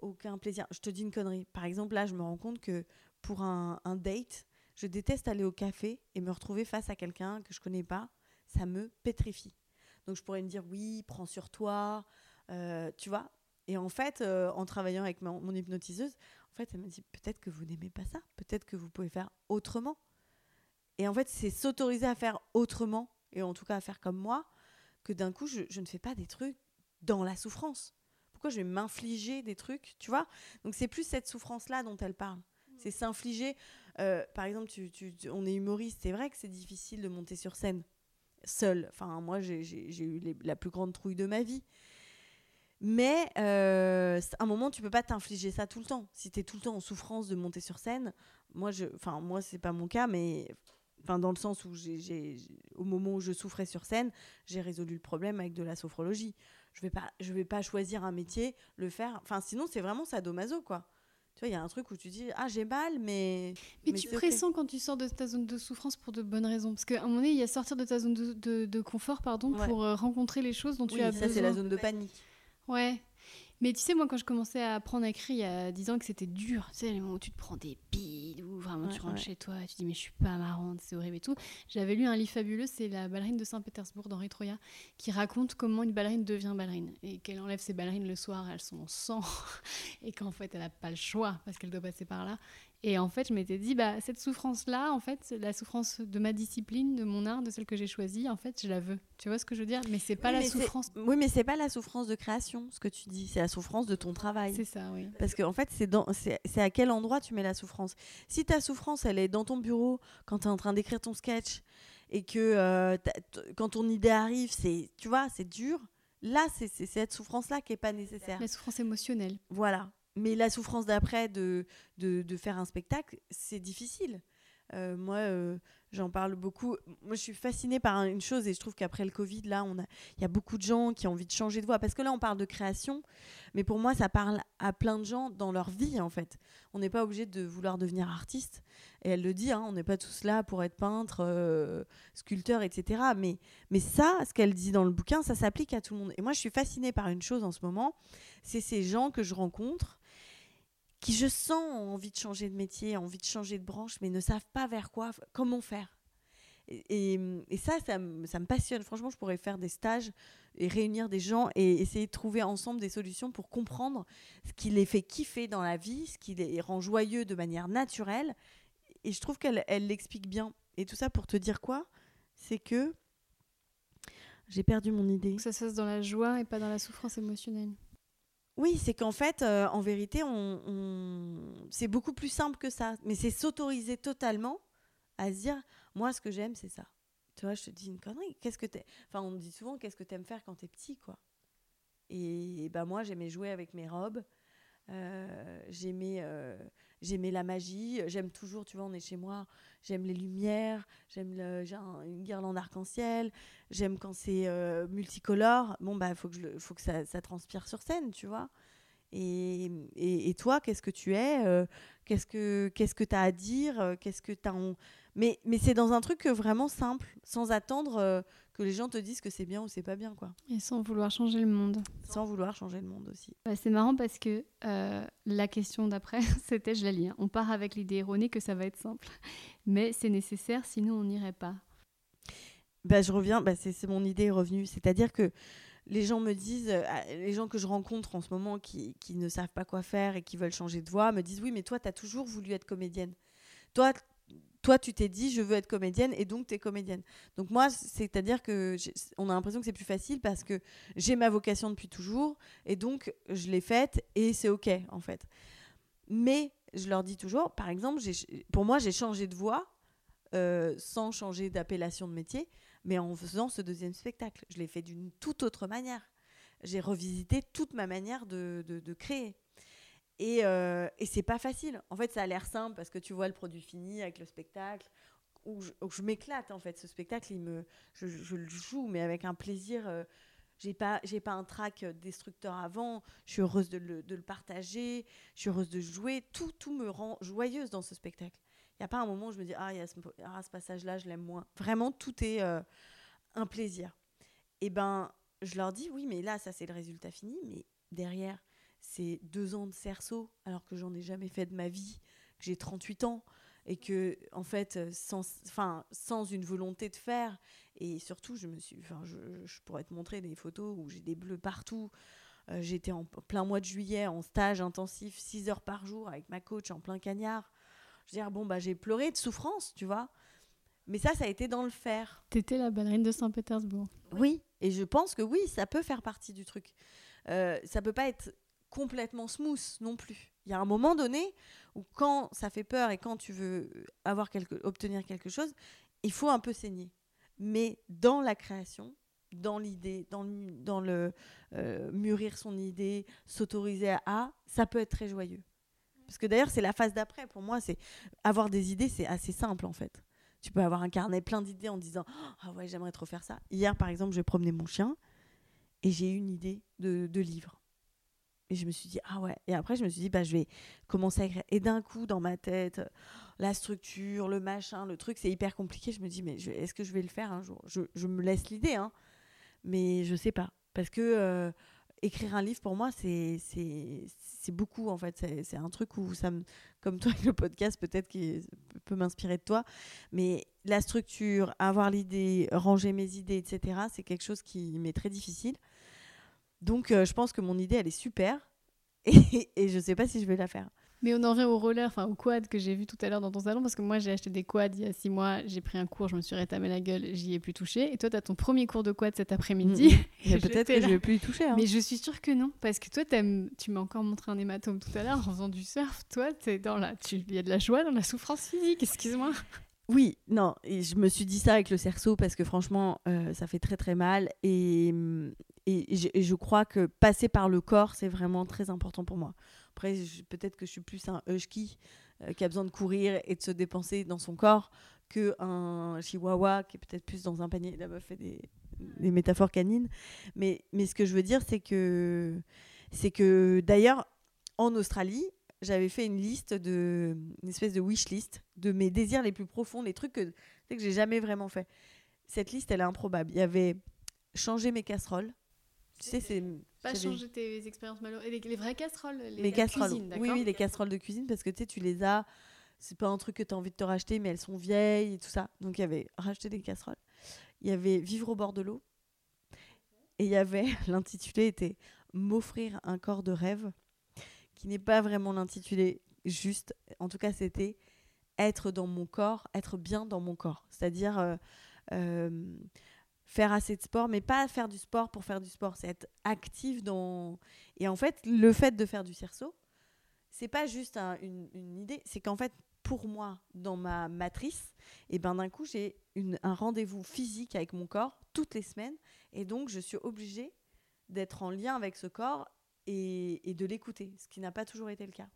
aucun plaisir. Je te dis une connerie. Par exemple, là, je me rends compte que pour un, date, je déteste aller au café et me retrouver face à quelqu'un que je connais pas. Ça me pétrifie. Donc je pourrais me dire oui, prends sur toi, euh, tu vois. Et en fait, euh, en travaillant avec mon, hypnotiseuse, en fait, elle me dit peut-être que vous n'aimez pas ça, peut-être que vous pouvez faire autrement. Et en fait, c'est s'autoriser à faire autrement, et en tout cas à faire comme moi, que d'un coup, je, je ne fais pas des trucs dans la souffrance. Pourquoi je vais m'infliger des trucs, tu vois? Donc c'est plus cette souffrance-là dont elle parle. C'est s'infliger. Euh, par exemple, tu, tu, on est humoriste, c'est vrai que c'est difficile de monter sur scène seul. Enfin, moi, j'ai eu la plus grande trouille de ma vie. Mais euh, à un moment, tu peux pas t'infliger ça tout le temps. Si tu es tout le temps en souffrance de monter sur scène, moi, je, enfin, moi, c'est pas mon cas, mais enfin, dans le sens où j'ai, au moment où je souffrais sur scène, j'ai résolu le problème avec de la sophrologie. Je vais pas, je vais pas choisir un métier, le faire. Enfin, sinon, c'est vraiment sadomaso, quoi. Tu vois, il y a un truc où tu dis Ah, j'ai mal, mais. Mais, tu pressens quand tu sors de ta zone de souffrance pour de bonnes raisons. Parce qu'à un moment donné, il y a sortir de ta zone de, de, confort pardon, pour euh, rencontrer les choses dont tu as besoin. Ça, c'est la zone de panique. Ouais. Mais tu sais, moi, quand je commençais à apprendre à écrire il y a 10 ans, que c'était dur, tu sais, les moments où tu te prends des bides, où vraiment tu rentres chez toi, et tu dis, mais je suis pas marrante, c'est horrible et tout. J'avais lu un livre fabuleux, c'est La ballerine de Saint-Pétersbourg d'Henri Troya, qui raconte comment une ballerine devient ballerine et qu'elle enlève ses ballerines le soir, elles sont en sang, et qu'en fait, elle n'a pas le choix parce qu'elle doit passer par là. Et en fait, je m'étais dit, bah, cette souffrance-là, en fait, la souffrance de ma discipline, de mon art, de celle que j'ai choisie, en fait, je la veux. Tu vois ce que je veux dire? Mais c'est pas la souffrance. Oui, mais c'est pas la souffrance de création, ce que tu dis. C'est la souffrance de ton travail. C'est ça, oui. Parce qu'en en fait, c'est, dans... à quel endroit tu mets la souffrance? Si ta souffrance, elle est dans ton bureau, quand tu es en train d'écrire ton sketch, et que euh, quand ton idée arrive, c'est, tu vois, c'est dur. Là, c'est, c'est cette souffrance-là qui est pas nécessaire. La souffrance émotionnelle. Voilà. Mais la souffrance d'après de, de, faire un spectacle, c'est difficile. Euh, moi, euh, j'en parle beaucoup. Moi, je suis fascinée par une chose et je trouve qu'après le Covid, là, il y a beaucoup de gens qui ont envie de changer de voie. Parce que là, on parle de création, mais pour moi, ça parle à plein de gens dans leur vie, en fait. On n'est pas obligé de vouloir devenir artiste. Et elle le dit, hein, on n'est pas tous là pour être peintre, euh, sculpteur, etc. Mais, mais ça, ce qu'elle dit dans le bouquin, ça s'applique à tout le monde. Et moi, je suis fascinée par une chose en ce moment, c'est ces gens que je rencontre qui, je sens, ont envie de changer de métier, envie de changer de branche, mais ne savent pas vers quoi, comment faire. Et, ça, ça, me passionne. Franchement, je pourrais faire des stages et réunir des gens et essayer de trouver ensemble des solutions pour comprendre ce qui les fait kiffer dans la vie, ce qui les rend joyeux de manière naturelle. Et je trouve qu'elle elle l'explique bien. Et tout ça pour te dire quoi? C'est que j'ai perdu mon idée. Ça se passe dans la joie et pas dans la souffrance émotionnelle. Oui, c'est qu'en fait, euh, en vérité, on, c'est beaucoup plus simple que ça. Mais c'est s'autoriser totalement à se dire, moi, ce que j'aime, c'est ça. Tu vois, je te dis une connerie. Qu'est-ce que t'es Enfin, on me dit souvent, qu'est-ce que t'aimes faire quand t'es petit, quoi. Et, ben moi, j'aimais jouer avec mes robes. Euh, j'aimais, euh, j'aimais la magie. J'aime toujours, tu vois, on est chez moi. J'aime les lumières. J'aime une guirlande arc-en-ciel. J'aime quand c'est euh, multicolore. Bon, bah, faut que, faut que ça, transpire sur scène, tu vois. Et, et, et toi, qu'est-ce que tu es euh, Qu'est-ce que qu'est-ce que tu as à dire euh, Qu'est-ce que tu as Mais, mais c'est dans un truc vraiment simple, sans attendre que les gens te disent que c'est bien ou c'est pas bien, quoi. Et sans vouloir changer le monde. Sans vouloir changer le monde aussi. Bah, c'est marrant parce que la question d'après, c'était, je la lis, hein. on part avec l'idée erronée que ça va être simple. Mais c'est nécessaire, sinon on n'irait pas. Bah, je reviens, bah, c'est mon idée revenue. C'est-à-dire que les gens me disent, euh, les gens que je rencontre en ce moment qui, qui, ne savent pas quoi faire et qui veulent changer de voie me disent Oui, mais toi, tu as toujours voulu être comédienne. Toi, toi tu t'es dit Je veux être comédienne et donc tu es comédienne. Donc, moi, c'est-à-dire que on a l'impression que c'est plus facile parce que j'ai ma vocation depuis toujours et donc je l'ai faite et c'est OK, en fait. Mais je leur dis toujours, par exemple, pour moi, j'ai changé de voie euh, sans changer d'appellation de métier mais en faisant ce deuxième spectacle. Je l'ai fait d'une toute autre manière. J'ai revisité toute ma manière de, créer. Et, euh, et c'est pas facile. En fait, ça a l'air simple parce que tu vois le produit fini avec le spectacle, où je, m'éclate en fait. Ce spectacle, il me, je, le joue, mais avec un plaisir. Euh, j'ai pas j'ai pas un trac destructeur avant je suis heureuse de le, de le, partager je suis heureuse de jouer tout tout me rend joyeuse dans ce spectacle il n'y a pas un moment où je me dis, ah, y a ce, ah, ce passage-là, je l'aime moins. Vraiment, tout est euh, un plaisir. Et ben, je leur dis, oui, mais là, ça, c'est le résultat fini. Mais derrière, c'est deux ans de cerceau, alors que j'en ai jamais fait de ma vie, que j'ai 38 ans, et que, en fait, sans, enfin, sans une volonté de faire, et surtout, je me suis, enfin, je, je pourrais te montrer des photos où j'ai des bleus partout. Euh, j'étais en plein mois de juillet en stage intensif, 6 heures par jour avec ma coach en plein cagnard. Je veux dire, bon, bah, j'ai pleuré de souffrance, tu vois. Mais ça, ça a été dans le faire. T'étais la ballerine de Saint-Pétersbourg. Oui, et je pense que oui, ça peut faire partie du truc. Euh, ça peut pas être complètement smooth non plus. Il y a un moment donné où quand ça fait peur et quand tu veux avoir quelque, obtenir quelque chose, il faut un peu saigner. Mais dans la création, dans l'idée, dans le, dans le euh, mûrir son idée, s'autoriser à, ça peut être très joyeux. Parce que d'ailleurs, c'est la phase d'après. Pour moi, c'est avoir des idées, c'est assez simple en fait. Tu peux avoir un carnet plein d'idées en disant Ah ouais, j'aimerais trop faire ça. Hier, par exemple, j'ai promené mon chien et j'ai eu une idée de, de, livre. Et je me suis dit Ah ouais. Et après, je me suis dit bah, Je vais commencer à écrire. Et d'un coup, dans ma tête, la structure, le machin, le truc, c'est hyper compliqué. Je me dis Mais est-ce que je vais le faire un jour? Je, me laisse l'idée, hein. mais je sais pas. Parce que. Euh, écrire un livre pour moi c'est beaucoup en fait c'est un truc où ça me comme toi le podcast peut-être qui peut m'inspirer de toi mais la structure avoir l'idée ranger mes idées etc c'est quelque chose qui m'est très difficile donc euh, je pense que mon idée elle est super et, et je sais pas si je vais la faire mais on en revient au roller, enfin au quad que j'ai vu tout à l'heure dans ton salon, parce que moi j'ai acheté des quads il y a six mois, j'ai pris un cours, je me suis rétamé la gueule, j'y ai plus touché. Et toi, tu as ton premier cours de quad cet après-midi. Mm, mm. Peut-être que je vais plus y toucher. Hein. Mais je suis sûre que non, parce que toi, tu m'as encore montré un hématome tout à l'heure en faisant du surf. Toi, es dans la... il y a de la joie dans la souffrance physique, excuse-moi. Oui, non, et je me suis dit ça avec le cerceau parce que franchement, euh, ça fait très très mal. Et, et, je, je, crois que passer par le corps, c'est vraiment très important pour moi. Après, peut-être que je suis plus un husky euh, qui a besoin de courir et de se dépenser dans son corps que un chihuahua qui est peut-être plus dans un panier. La meuf fait des, des métaphores canines. Mais, mais ce que je veux dire, c'est que, c'est que d'ailleurs, en Australie, j'avais fait une liste de une espèce de wish list de mes désirs les plus profonds, les trucs que, que j'ai jamais vraiment fait. Cette liste, elle est improbable. Il y avait changer mes casseroles. Tu sais, c'est Pas changer tes expériences malheureuses. Les, les vraies casseroles, les, les casseroles. cuisine, oui, oui, les casseroles de cuisine parce que tu sais, tu les as. C'est pas un truc que tu as envie de te racheter, mais elles sont vieilles et tout ça. Donc il y avait racheter des casseroles. Il y avait vivre au bord de l'eau. Et il y avait l'intitulé était m'offrir un corps de rêve, qui n'est pas vraiment l'intitulé juste. En tout cas, c'était être dans mon corps, être bien dans mon corps. C'est-à-dire euh, euh, faire assez de sport, mais pas faire du sport pour faire du sport. C'est être actif dans. Et en fait, le fait de faire du cerceau, c'est pas juste un- une, idée, c'est qu'en fait, pour moi, dans ma matrice, et ben d'un coup, j'ai un rendez-vous physique avec mon corps toutes les semaines, et donc je suis obligée d'être en lien avec ce corps et, de l'écouter, ce qui n'a pas toujours été le cas.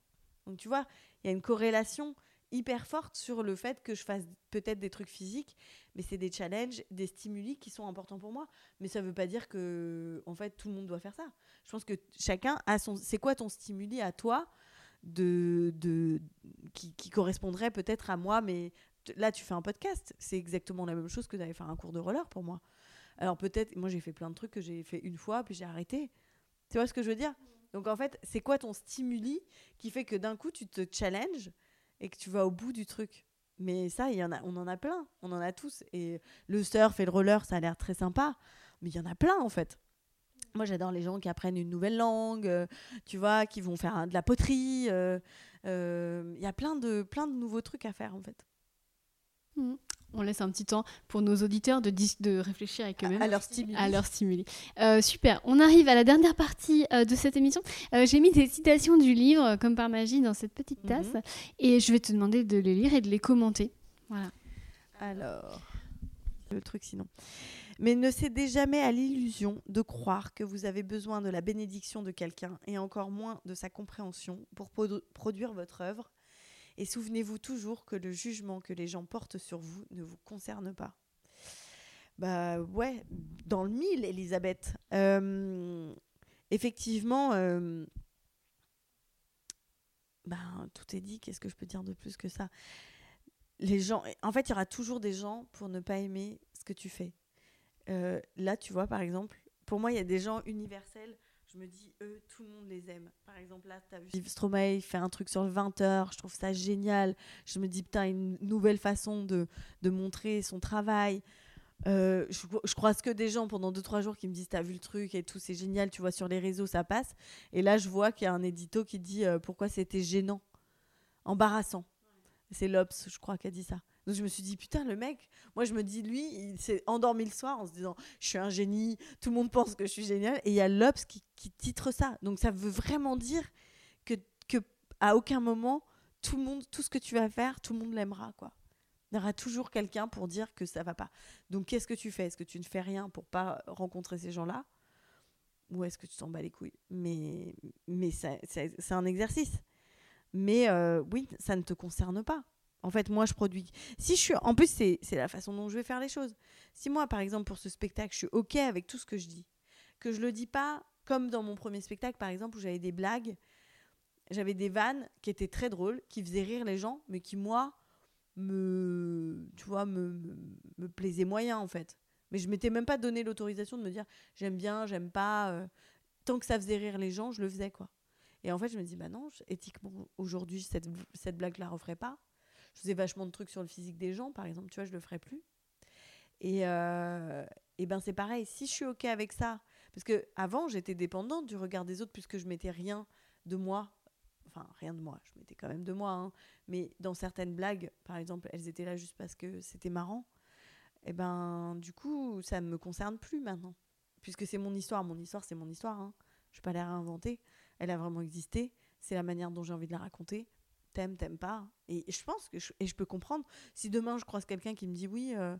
Donc tu vois, il y a une corrélation hyper forte sur le fait que je fasse peut-être des trucs physiques, mais c'est des challenges, des stimuli qui sont importants pour moi. Mais ça veut pas dire que en fait tout le monde doit faire ça. Je pense que chacun a son. C'est quoi ton stimuli à toi de, de qui, qui correspondrait peut-être à moi, mais là tu fais un podcast, c'est exactement la même chose que d'aller faire un cours de roller pour moi. Alors peut-être, moi j'ai fait plein de trucs que j'ai fait une fois puis j'ai arrêté. Tu vois ce que je veux dire? Donc en fait, c'est quoi ton stimuli qui fait que d'un coup tu te challenges et que tu vas au bout du truc? Mais ça, il y en a, on en a plein, on en a tous. Et le surf et le roller, ça a l'air très sympa, mais il y en a plein en fait. Moi, j'adore les gens qui apprennent une nouvelle langue, euh, tu vois, qui vont faire de la poterie. euh, euh, Il y a plein de, plein de nouveaux trucs à faire en fait. On laisse un petit temps pour nos auditeurs de, réfléchir avec eux-mêmes. À leur stimuli. à leur stimuli. Euh, super, on arrive à la dernière partie euh, de cette émission. Euh, J'ai mis des citations du livre, comme par magie, dans cette petite Mhm. tasse, et je vais te demander de les lire et de les commenter. Voilà. Alors, le truc sinon. Mais ne cédez jamais à l'illusion de croire que vous avez besoin de la bénédiction de quelqu'un et encore moins de sa compréhension pour produ- produire votre œuvre. Et souvenez-vous toujours que le jugement que les gens portent sur vous ne vous concerne pas. Bah ouais, dans le mille, Elisabeth. Euh, effectivement, euh, ben, tout est dit. Qu'est-ce que je peux dire de plus que ça? Les gens, en fait, il y aura toujours des gens pour ne pas aimer ce que tu fais. Euh, là, tu vois, par exemple, pour moi, il y a des gens universels. Je me dis, eux, tout le monde les aime. Par exemple, là, tu as vu Stromae il fait un truc sur le 20h. Je trouve ça génial. Je me dis, putain, une nouvelle façon de, de montrer son travail. Euh, je, je croise que des gens pendant 2-3 jours qui me disent, t'as vu le truc et tout, c'est génial. Tu vois, sur les réseaux, ça passe. Et là, je vois qu'il y a un édito qui dit, euh, pourquoi c'était gênant, embarrassant. C'est Lops, je crois, qui a dit ça. Donc je me suis dit, putain, le mec, moi je me dis, lui, il s'est endormi le soir en se disant, je suis un génie, tout le monde pense que je suis génial. Et il y a Lops qui, titre ça. Donc ça veut vraiment dire que, à aucun moment, tout le monde, tout ce que tu vas faire, tout le monde l'aimera, quoi. Il y aura toujours quelqu'un pour dire que ça va pas. Donc qu'est-ce que tu fais? Est-ce que tu ne fais rien pour pas rencontrer ces gens-là? Ou est-ce que tu t'en bats les couilles? Mais, mais c'est un exercice. Mais euh, oui, ça ne te concerne pas. En fait, moi, je produis. Si je suis. En plus, c'est la façon dont je vais faire les choses. Si moi, par exemple, pour ce spectacle, je suis OK avec tout ce que je dis, que je le dis pas comme dans mon premier spectacle, par exemple, où j'avais des blagues, j'avais des vannes qui étaient très drôles, qui faisaient rire les gens, mais qui, moi, me. Tu vois, me, me, plaisaient moyen, en fait. Mais je m'étais même pas donné l'autorisation de me dire j'aime bien, j'aime pas. euh, Tant que ça faisait rire les gens, je le faisais, quoi. Et en fait, je me dis, bah non, éthiquement, aujourd'hui, cette, cette blague, je la pas. Je faisais vachement de trucs sur le physique des gens, par exemple, tu vois, je le ferai plus. Et, euh, et ben c'est pareil, si je suis OK avec ça, parce que avant j'étais dépendante du regard des autres puisque je mettais rien de moi, enfin rien de moi, je mettais quand même de moi, hein. mais dans certaines blagues, par exemple, elles étaient là juste parce que c'était marrant, et ben du coup ça me concerne plus maintenant, puisque c'est mon histoire, mon histoire c'est mon histoire, hein. je vais pas la réinventer, elle a vraiment existé, c'est la manière dont j'ai envie de la raconter, t'aimes, t'aimes pas. Et je pense que je, et je peux comprendre, si demain je croise quelqu'un qui me dit oui, euh,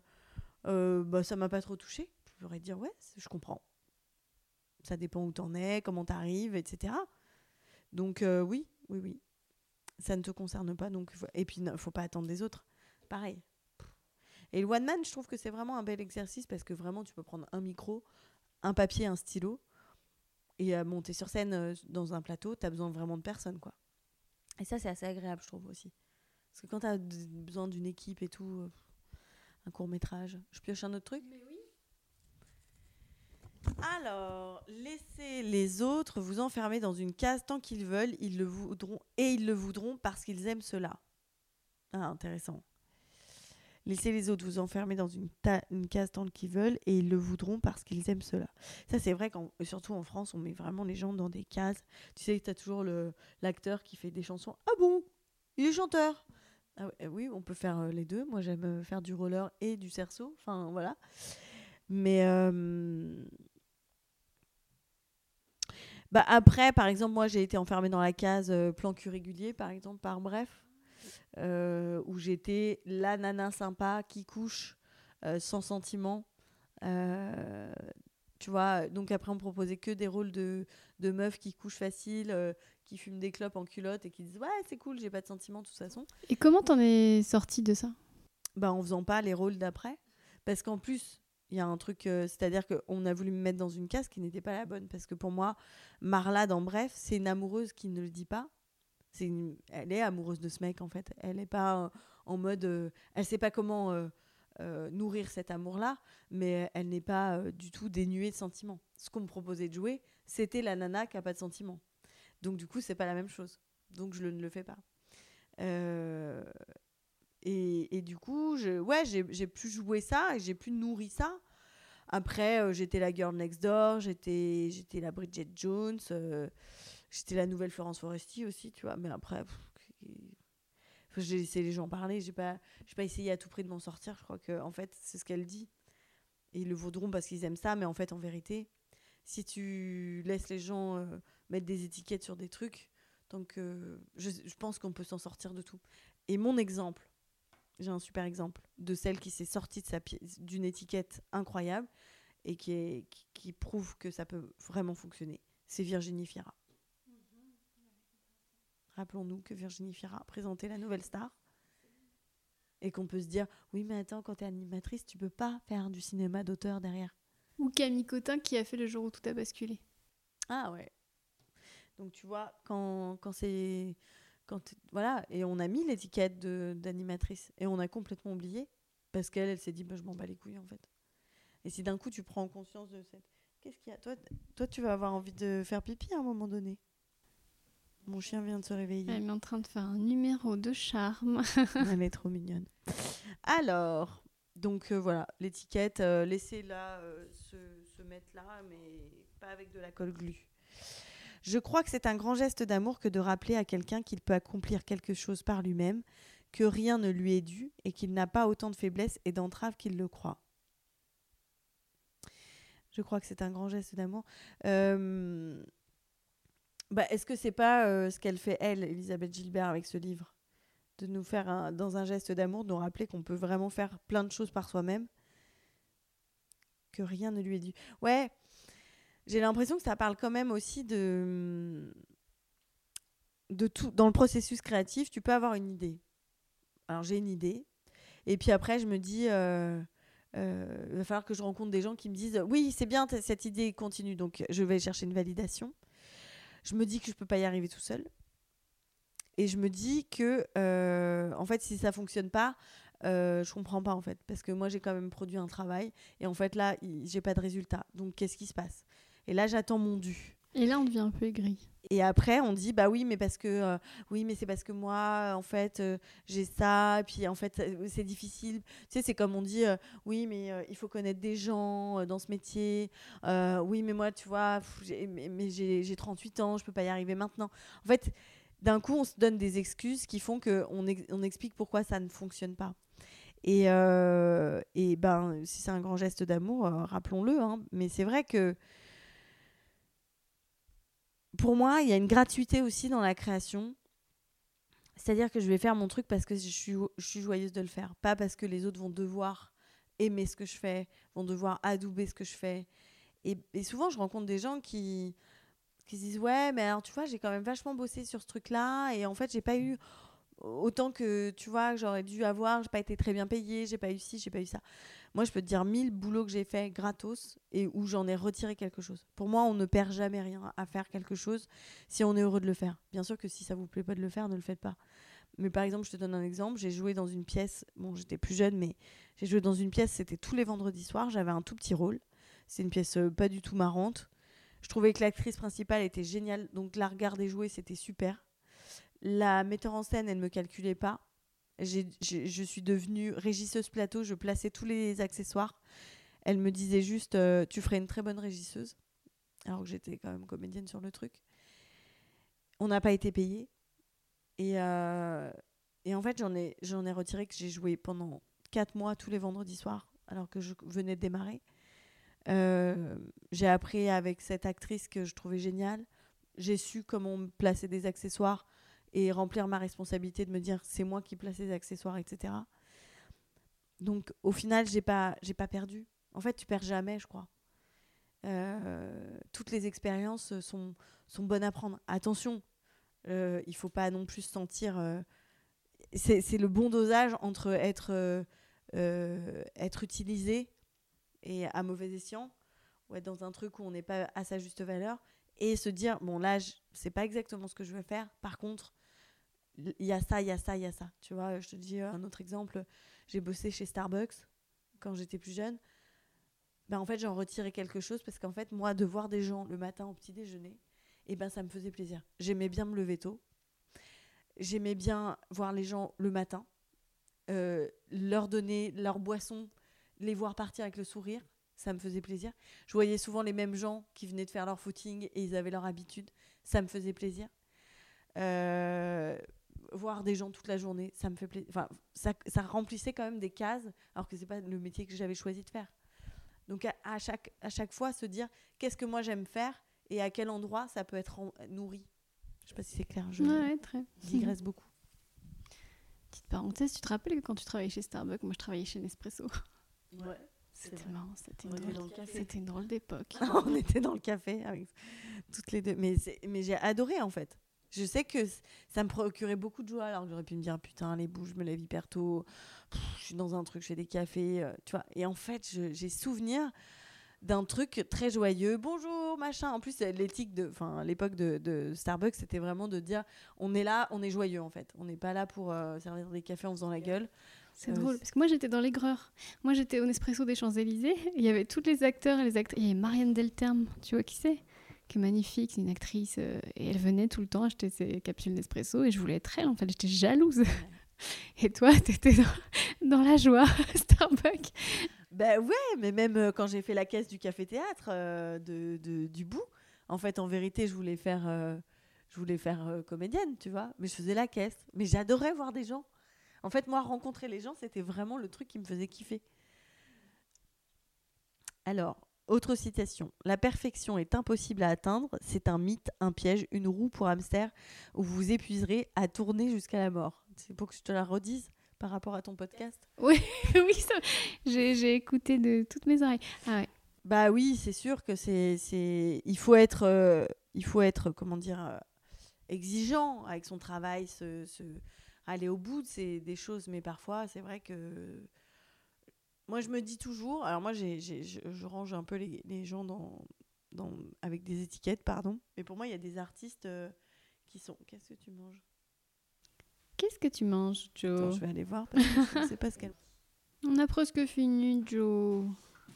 euh, bah, ça m'a pas trop touché, je pourrais dire ouais, je comprends. Ça dépend où t'en es, comment t'arrives, etc. Donc euh, oui, oui, oui. ça ne te concerne pas. Donc, et puis, il faut pas attendre des autres. Pareil. Et le one man, je trouve que c'est vraiment un bel exercice parce que vraiment, tu peux prendre un micro, un papier, un stylo et euh, monter sur scène euh, dans un plateau, tu besoin vraiment de personne, quoi. Et ça, c'est assez agréable, je trouve aussi. Parce que quand tu as besoin d'une équipe et tout, euh, un court métrage. Je pioche un autre truc? Mais oui. Alors, laissez les autres vous enfermer dans une case tant qu'ils veulent, ils le voudront et ils le voudront parce qu'ils aiment cela. Ah, intéressant. Laissez les autres vous enfermer dans une, case tant qu'ils veulent et ils le voudront parce qu'ils aiment cela. Ça, c'est vrai qu'en surtout en France, on met vraiment les gens dans des cases. Tu sais, tu as toujours l'acteur qui fait des chansons. Ah bon? Il est chanteur ah oui, on peut faire euh, les deux. Moi, j'aime euh, faire du roller et du cerceau. Enfin, voilà. Mais euh, bah après, par exemple, moi, j'ai été enfermée dans la case plan cul régulier, par exemple, par bref, où j'étais la nana sympa qui couche sans sentiment. tu vois, donc après, on me proposait que des rôles de, de meufs qui couchent facile, qui fument des clopes en culotte et qui disent ouais c'est cool j'ai pas de sentiments de toute façon. Et comment t'en es sortie de ça? Bah en faisant pas les rôles d'après. Parce qu'en plus il y a un truc euh, c'est à dire qu'on a voulu me mettre dans une case qui n'était pas la bonne. Parce que pour moi Marla dans Bref c'est une amoureuse qui ne le dit pas elle est amoureuse de ce mec en fait elle est pas euh, en mode euh, elle sait pas comment nourrir cet amour là mais elle n'est pas du tout dénuée de sentiments ce qu'on me proposait de jouer c'était la nana qui a pas de sentiments donc du coup, c'est pas la même chose. Donc je ne le fais pas. Euh, et, du coup, ouais, j'ai pu jouer ça et j'ai pu nourrir ça. Après, euh, j'étais la girl next door, j'étais la Bridget Jones, euh, j'étais la nouvelle Florence Foresti aussi, tu vois. Mais après, j'ai laissé les gens parler. J'ai pas, pas essayé à tout prix de m'en sortir. Je crois que en fait, c'est ce qu'elle dit. Et ils le vaudront parce qu'ils aiment ça, mais en fait, en vérité, si tu laisses les gens mettre des étiquettes sur des trucs. Donc, euh, je, pense qu'on peut s'en sortir de tout. Et mon exemple, j'ai un super exemple de celle qui s'est sortie de sa d'une étiquette incroyable et qui, est, qui, prouve que ça peut vraiment fonctionner. C'est Virginie Fira. Rappelons-nous que Virginie Fira a présenté la nouvelle star et qu'on peut se dire oui mais attends quand tu es animatrice tu peux pas faire du cinéma d'auteur derrière. Ou Camille Cotin qui a fait le jour où tout a basculé. Ah ouais, donc tu vois, quand, quand c'est. Quand, voilà, et on a mis l'étiquette d'animatrice et on a complètement oublié parce qu'elle, elle, s'est dit bah, je m'en bats les couilles en fait. Et si d'un coup tu prends conscience de cette. Qu'est-ce qu'il y a? Toi, toi, tu vas avoir envie de faire pipi à un moment donné. Mon chien vient de se réveiller. Elle est en train de faire un numéro de charme. Elle est trop mignonne. Alors, donc euh, voilà, l'étiquette, euh, laissez-la euh, se, se, mettre là, mais pas avec de la colle glu. Je crois que c'est un grand geste d'amour que de rappeler à quelqu'un qu'il peut accomplir quelque chose par lui-même, que rien ne lui est dû et qu'il n'a pas autant de faiblesses et d'entraves qu'il le croit. Je crois que c'est un grand geste d'amour. Euh, bah, Est-ce que c'est pas euh, ce qu'elle fait, elle, Elisabeth Gilbert, avec ce livre? De nous faire, dans un geste d'amour, de nous rappeler qu'on peut vraiment faire plein de choses par soi-même Que rien ne lui est dû. Ouais, j'ai l'impression que ça parle quand même aussi de de tout dans le processus créatif tu peux avoir une idée. Alors j'ai une idée et puis après je me dis euh, euh, il va falloir que je rencontre des gens qui me disent oui c'est bien cette idée continue donc je vais chercher une validation je me dis que je peux pas y arriver tout seul. Et je me dis que euh, en fait si ça fonctionne pas euh, je comprends pas en fait. Parce que moi j'ai quand même produit un travail. Et en fait là j'ai pas de résultat. Donc qu'est-ce qui se passe? Et là, j'attends mon dû. Et là, on devient un peu aigri. Et après, on dit bah oui, mais parce que euh, oui, mais c'est parce que moi, en fait, euh, j'ai ça. Puis en fait, c'est difficile. Tu sais, c'est comme on dit euh, oui, mais il faut connaître des gens dans ce métier. oui, mais moi, tu vois, mais, j'ai 38 ans, je peux pas y arriver maintenant. En fait, d'un coup, on se donne des excuses qui font que on, on explique pourquoi ça ne fonctionne pas. Et, et ben, si c'est un grand geste d'amour, rappelons-le. Hein, mais c'est vrai que pour moi, il y a une gratuité aussi dans la création. C'est-à-dire que je vais faire mon truc parce que je suis, je suis joyeuse de le faire, pas parce que les autres vont devoir aimer ce que je fais, vont devoir adouber ce que je fais. Et, souvent, je rencontre des gens qui, qui se disent ouais, mais alors tu vois, j'ai quand même vachement bossé sur ce truc-là et en fait, j'ai pas eu autant que tu vois j'aurais dû avoir, j'ai pas été très bien payée, j'ai pas eu ci, j'ai pas eu ça. Moi, je peux te dire mille boulots que j'ai fait gratos et où j'en ai retiré quelque chose. Pour moi, on ne perd jamais rien à faire quelque chose si on est heureux de le faire. Bien sûr que si ça vous plaît pas de le faire, ne le faites pas. Mais par exemple, je te donne un exemple, j'ai joué dans une pièce, bon, j'étais plus jeune, mais j'ai joué dans une pièce, c'était tous les vendredis soirs, j'avais un tout petit rôle. C'est une pièce euh, pas du tout marrante. Je trouvais que l'actrice principale était géniale, donc la regarder jouer, c'était super. La metteur en scène, elle ne me calculait pas. je suis devenue régisseuse plateau, je plaçais tous les accessoires. Elle me disait juste euh, Tu ferais une très bonne régisseuse. Alors que j'étais quand même comédienne sur le truc. On n'a pas été payé. Et, euh, et en fait, j'en ai, ai retiré que j'ai joué pendant 4 mois tous les vendredis soirs, alors que je venais de démarrer. Euh, j'ai appris avec cette actrice que je trouvais géniale. J'ai su comment me placer des accessoires et remplir ma responsabilité de me dire c'est moi qui place les accessoires, etc. Donc au final, j'ai pas, j'ai pas perdu. En fait, tu perds jamais, je crois. Euh, toutes les expériences sont, sont bonnes à prendre. Attention, euh, il faut pas non plus se sentir. Euh, c'est le bon dosage entre être, euh, être utilisé et à mauvais escient, ou être dans un truc où on n'est pas à sa juste valeur, et se dire bon, là, c'est pas exactement ce que je veux faire. Par contre, il y a ça, il y a ça, il y a ça. Tu vois, je te dis un autre exemple. J'ai bossé chez Starbucks quand j'étais plus jeune. Ben, en fait, j'en retirais quelque chose parce qu'en fait, moi, de voir des gens le matin au petit déjeuner, eh ben, ça me faisait plaisir. J'aimais bien me lever tôt. J'aimais bien voir les gens le matin, euh, leur donner leur boisson, les voir partir avec le sourire. Ça me faisait plaisir. Je voyais souvent les mêmes gens qui venaient de faire leur footing et ils avaient leur habitude. Ça me faisait plaisir. Euh, voir des gens toute la journée, ça me fait plaisir. Enfin, ça, ça, remplissait quand même des cases, alors que c'est pas le métier que j'avais choisi de faire. Donc à, chaque, à chaque fois, se dire qu'est-ce que moi j'aime faire et à quel endroit ça peut être nourri. Je sais pas si c'est clair, je ouais, très. digresse beaucoup. Petite parenthèse, tu te rappelles que quand tu travaillais chez Starbucks, moi je travaillais chez Nespresso? Ouais. C'était marrant, c'était une, drôle d'époque. on était dans le café avec toutes les deux. Mais, mais j'ai adoré en fait. Je sais que ça me procurait beaucoup de joie alors que j'aurais pu me dire putain les bouches, je me lève hyper tôt, je suis dans un truc, je fais des cafés, euh, tu vois. Et en fait, j'ai souvenir d'un truc très joyeux. Bonjour, machin. En plus, l'éthique de, enfin, l'époque de, Starbucks, c'était vraiment de dire, on est là, on est joyeux en fait. On n'est pas là pour euh, servir des cafés en faisant la gueule. C'est drôle parce que moi j'étais dans l'aigreur. Moi j'étais au Nespresso des Champs Élysées. Il y avait tous les acteurs et les acteurs. Il y avait Marianne Delterme. Tu vois qui c'est? Qui est magnifique, c'est une actrice, euh, et elle venait tout le temps acheter ses capsules d'espresso, et je voulais être elle, en fait, j'étais jalouse. et toi, t'étais dans, dans la joie, Starbucks. Ben ouais, mais même euh, quand j'ai fait la caisse du café-théâtre euh, de, de, du bout, en fait, en vérité, je voulais faire, je voulais faire comédienne, tu vois, mais je faisais la caisse. Mais j'adorais voir des gens. En fait, moi, rencontrer les gens, c'était vraiment le truc qui me faisait kiffer. Alors, autre citation. La perfection est impossible à atteindre. C'est un mythe, un piège, une roue pour hamster où vous vous épuiserez à tourner jusqu'à la mort. C'est pour que je te la redise par rapport à ton podcast Oui, oui j'ai écouté de toutes mes oreilles. Ah bah oui, c'est sûr que c'est. Il faut être. Euh, il faut être, comment dire, euh, exigeant avec son travail, se, aller au bout de des choses. Mais parfois, c'est vrai que moi, je me dis toujours, alors moi, j'ai, je, range un peu les, les gens dans, dans, avec des étiquettes, pardon, mais pour moi, il y a des artistes euh, qui sont. Qu'est-ce que tu manges? Qu'est-ce que tu manges, Joe? Je vais aller voir parce que je ne sais pas ce qu'elle. On a presque fini, Joe.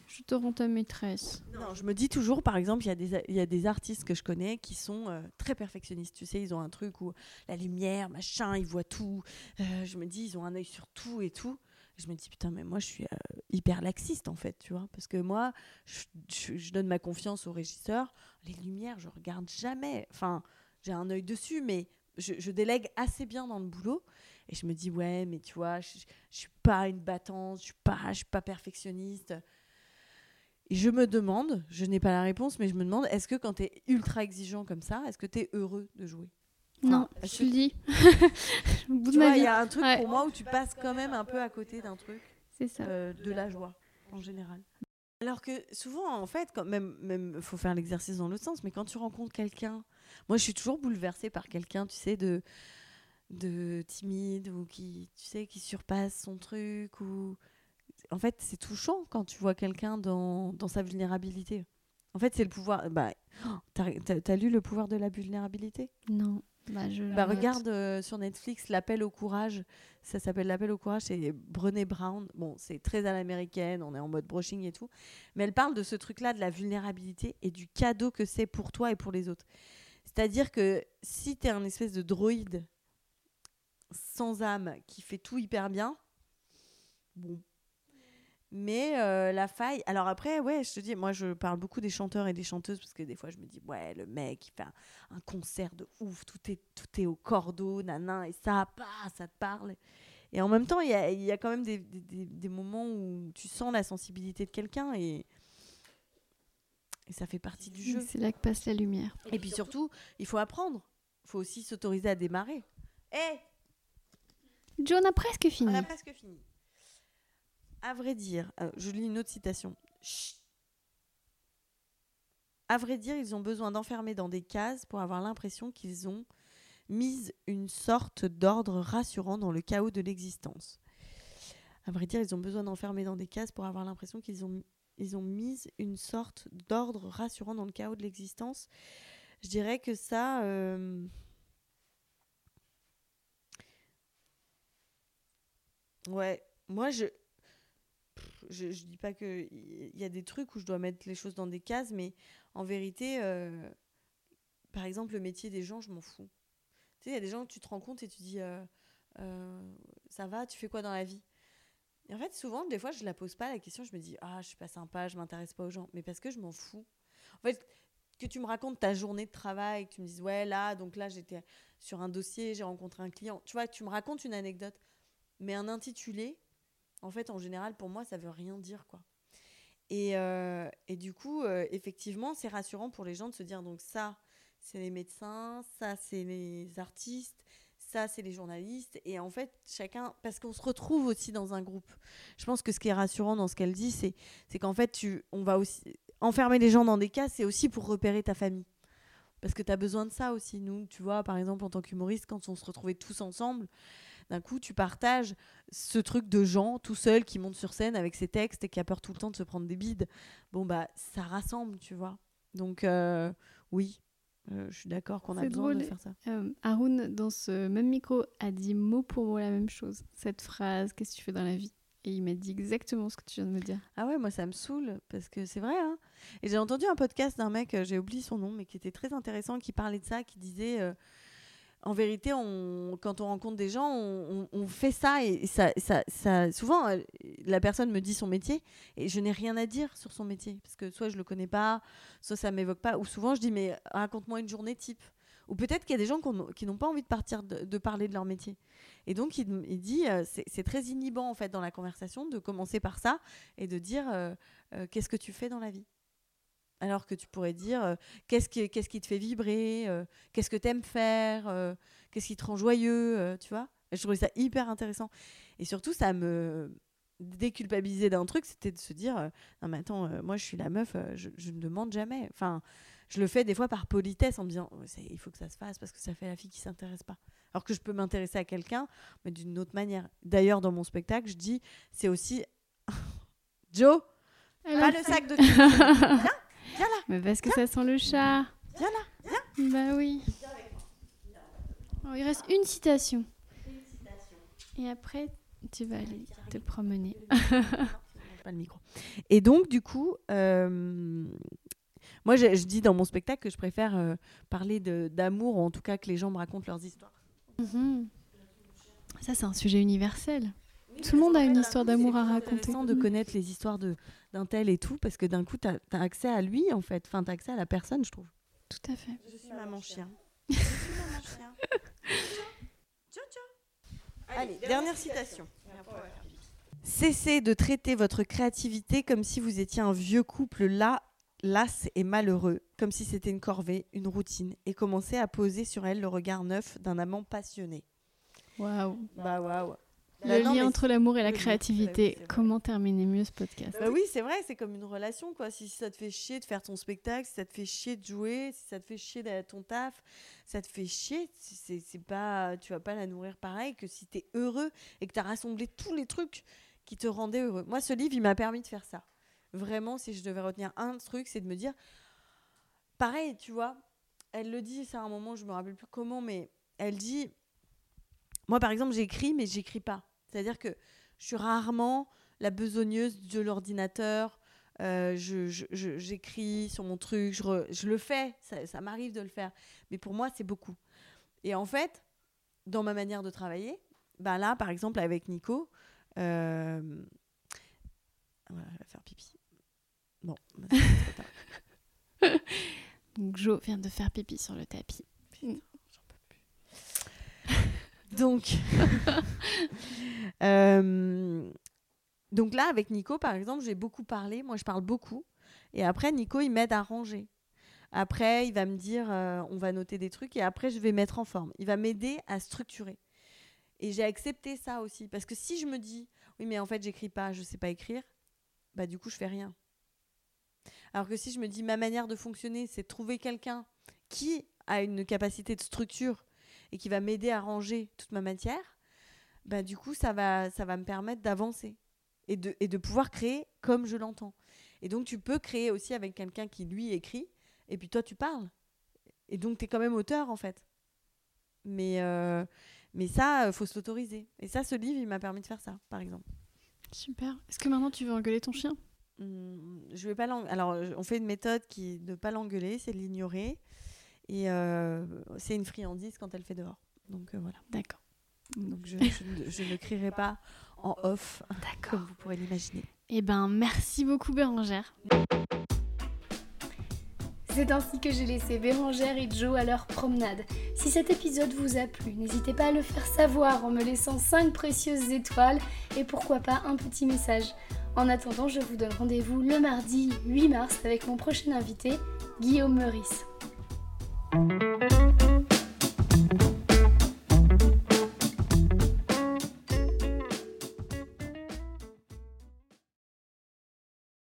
Je te rends ta maîtresse. Non, je me dis toujours, par exemple, il y, a des, y a des artistes que je connais qui sont euh, très perfectionnistes. Tu sais, ils ont un truc où la lumière, machin, ils voient tout. Euh, je me dis, ils ont un œil sur tout et tout je me dis putain mais moi je suis euh, hyper laxiste en fait tu vois. Parce que moi je, donne ma confiance au régisseur. Les lumières je regarde jamais. Enfin j'ai un œil dessus mais je, délègue assez bien dans le boulot. Et je me dis ouais mais tu vois je, je suis pas une battante je suis pas je suis pas perfectionniste. Et je me demande je n'ai pas la réponse mais je me demande est-ce que quand tu es ultra exigeant comme ça est-ce que tu es heureux de jouer? Non, je le dis. il y a un truc pour moi où tu passes quand même un peu à côté d'un truc. C'est ça. Euh, de la joie, en général. Alors que souvent, en fait, quand même, même, faut faire l'exercice dans l'autre sens. Mais quand tu rencontres quelqu'un, moi, je suis toujours bouleversée par quelqu'un, tu sais, de de timide ou qui, tu sais, qui surpasse son truc ou en fait, c'est touchant quand tu vois quelqu'un dans, dans, sa vulnérabilité. En fait, c'est le pouvoir. Bah, t'as as, lu Le pouvoir de la vulnérabilité? Non. Bah, je bah, regarde euh, sur Netflix L'appel au courage. Ça s'appelle L'appel au courage. C'est Brené Brown. Bon, c'est très à l'américaine. On est en mode brushing et tout. Mais elle parle de ce truc-là, de la vulnérabilité et du cadeau que c'est pour toi et pour les autres. C'est-à-dire que si tu es un espèce de droïde sans âme qui fait tout hyper bien, bon, mais euh, la faille. Alors après, ouais, je te dis, moi je parle beaucoup des chanteurs et des chanteuses parce que des fois je me dis, ouais, le mec il fait un, concert de ouf, tout est, tout est au cordeau, nanan, et ça, bah, ça te parle. Et en même temps, il y a, y a, quand même des, des, des, moments où tu sens la sensibilité de quelqu'un et, et ça fait partie du jeu. C'est là que passe la lumière. Et puis surtout, il faut apprendre. Il faut aussi s'autoriser à démarrer. Hé hey John a presque fini. On a presque fini. À vrai dire, euh, je lis une autre citation. À vrai dire, ils ont besoin d'enfermer dans des cases pour avoir l'impression qu'ils ont mis une sorte d'ordre rassurant dans le chaos de l'existence. À vrai dire, ils ont besoin d'enfermer dans des cases pour avoir l'impression qu'ils ont, mis une sorte d'ordre rassurant dans le chaos de l'existence. Je dirais que ça... Euh, ouais, moi je je, je dis pas que il y a des trucs où je dois mettre les choses dans des cases, mais en vérité, euh, par exemple, le métier des gens, je m'en fous. Tu sais, il y a des gens que tu te rends compte et tu dis, euh, euh, ça va, tu fais quoi dans la vie? Et en fait, souvent, des fois, je la pose pas la question, je me dis, ah, je suis pas sympa, je m'intéresse pas aux gens, mais parce que je m'en fous. En fait, que tu me racontes ta journée de travail, que tu me dises, ouais, là, donc là, j'étais sur un dossier, j'ai rencontré un client, tu vois, tu me racontes une anecdote, mais un intitulé, en fait, en général, pour moi, ça veut rien dire, quoi. Et, euh, et du coup, euh, effectivement, c'est rassurant pour les gens de se dire, donc ça, c'est les médecins, ça, c'est les artistes, ça, c'est les journalistes. Et en fait, chacun, parce qu'on se retrouve aussi dans un groupe. Je pense que ce qui est rassurant dans ce qu'elle dit, c'est, c'est qu'en fait, tu, on va aussi enfermer les gens dans des cas, c'est aussi pour repérer ta famille. Parce que tu as besoin de ça aussi. Nous, tu vois, par exemple, en tant qu'humoriste, quand on se retrouvait tous ensemble, d'un coup, tu partages ce truc de gens tout seul qui monte sur scène avec ses textes et qui a peur tout le temps de se prendre des bides. Bon, bah, ça rassemble, tu vois. Donc, euh, oui, euh, je suis d'accord qu'on a besoin de faire ça. Euh, Haroun, dans ce même micro, a dit mot pour mot la même chose. Cette phrase, qu'est-ce que tu fais dans la vie? Et il m'a dit exactement ce que tu viens de me dire. Ah ouais, moi ça me saoule parce que c'est vrai. Hein et j'ai entendu un podcast d'un mec, j'ai oublié son nom, mais qui était très intéressant, qui parlait de ça, qui disait en vérité, quand on rencontre des gens, on, fait ça et ça, ça, souvent euh, la personne me dit son métier et je n'ai rien à dire sur son métier parce que soit je le connais pas, soit ça m'évoque pas, ou souvent je dis mais raconte-moi une journée type. Ou peut-être qu'il y a des gens qui n'ont pas envie de partir de, parler de leur métier. Et donc il, dit euh, c'est très inhibant en fait dans la conversation de commencer par ça et de dire euh, qu'est-ce que tu fais dans la vie? Alors que tu pourrais dire euh, qu'est-ce qui, qu'est-ce qui te fait vibrer, euh, qu'est-ce que tu aimes faire, euh, qu'est-ce qui te rend joyeux, tu vois? je trouvais ça hyper intéressant. Et surtout, ça me déculpabilisait d'un truc, c'était de se dire non mais attends, moi je suis la meuf, je, ne demande jamais. Enfin, je le fais des fois par politesse en me disant il faut que ça se fasse parce que ça fait la fille qui s'intéresse pas. Alors que je peux m'intéresser à quelqu'un, mais d'une autre manière. D'ailleurs, dans mon spectacle, je dis c'est aussi Joe, pas le sac de Viens là. Mais parce que ça sent le chat. Viens là. Viens. Bah oui. il reste une citation. Et après, tu vas aller te promener. Pas le micro. Et donc, du coup, euh, moi, je, dis dans mon spectacle que je préfère euh, parler d'amour, ou en tout cas que les gens me racontent leurs histoires. Mhm. Ça, c'est un sujet universel. Tout le monde a une histoire d'amour à raconter. C'est de connaître les histoires d'un tel et tout, parce que d'un coup, tu as, accès à lui, en fait. Enfin, tu as accès à la personne, je trouve. Tout à fait. Je suis maman chien. Je suis maman chien. Allez, dernière citation. Cessez de traiter votre créativité comme si vous étiez un vieux couple là, las et malheureux, comme si c'était une corvée, une routine, et commencez à poser sur elle le regard neuf d'un amant passionné. Waouh. Bah waouh. Le non, lien mais entre l'amour et la créativité. c'est. Comment terminer mieux ce podcast Bah oui, c'est vrai, c'est comme une relation, quoi. Si ça te fait chier de faire ton spectacle, si ça te fait chier de jouer, si ça te fait chier d'aller à ton taf, ça te fait chier, c'est c'est pas, tu vas pas la nourrir pareil que si tu es heureux et que tu as rassemblé tous les trucs qui te rendaient heureux. Moi, ce livre, il m'a permis de faire ça. Vraiment, si je devais retenir un truc, c'est de me dire, pareil, tu vois, elle le dit, ça à un moment, je me rappelle plus comment, mais elle dit, moi, par exemple, j'écris, mais j'écris pas. C'est-à-dire que je suis rarement la besogneuse de l'ordinateur. Euh, je- je- je- j'écris sur mon truc, je, re- je le fais, ça, ça m'arrive de le faire. Mais pour moi, c'est beaucoup. Et en fait, dans ma manière de travailler, ben là, par exemple, avec Nico, euh, voilà, elle va faire pipi. Bon, bah. Donc Jo vient de faire pipi sur le tapis. Donc, euh, donc là, avec Nico, par exemple, j'ai beaucoup parlé. Moi, je parle beaucoup. Et après, Nico, il m'aide à ranger. Après, il va me dire, euh, on va noter des trucs. Et après, je vais mettre en forme. Il va m'aider à structurer. Et j'ai accepté ça aussi. Parce que si je me dis, oui, mais en fait, j'écris pas, je sais pas écrire, bah du coup, je fais rien. Alors que si je me dis, ma manière de fonctionner, c'est de trouver quelqu'un qui a une capacité de structure et qui va m'aider à ranger toute ma matière, bah, du coup, ça va, ça va me permettre d'avancer et de, et de pouvoir créer comme je l'entends. Et donc, tu peux créer aussi avec quelqu'un qui, lui, écrit, et puis toi, tu parles. Et donc, tu es quand même auteur, en fait. Mais, euh, mais ça, il faut se l'autoriser. Et ça, ce livre, il m'a permis de faire ça, par exemple. Super. Est-ce que maintenant tu veux engueuler ton chien? Hum, je vais pas l'en- Alors, on fait une méthode qui de pas l'engueuler, c'est de l'ignorer. Et euh, c'est une friandise quand elle fait dehors. Donc euh, voilà. D'accord. Donc je, je ne- je ne crierai pas en off, comme vous pourrez l'imaginer. Eh ben, merci beaucoup Bérangère. C'est ainsi que j'ai laissé Bérangère et Joe à leur promenade. Si cet épisode vous a plu, n'hésitez pas à le faire savoir en me laissant 5 précieuses étoiles et pourquoi pas un petit message. En attendant, je vous donne rendez-vous le mardi 8 mars avec mon prochain invité, Guillaume Meurice. Música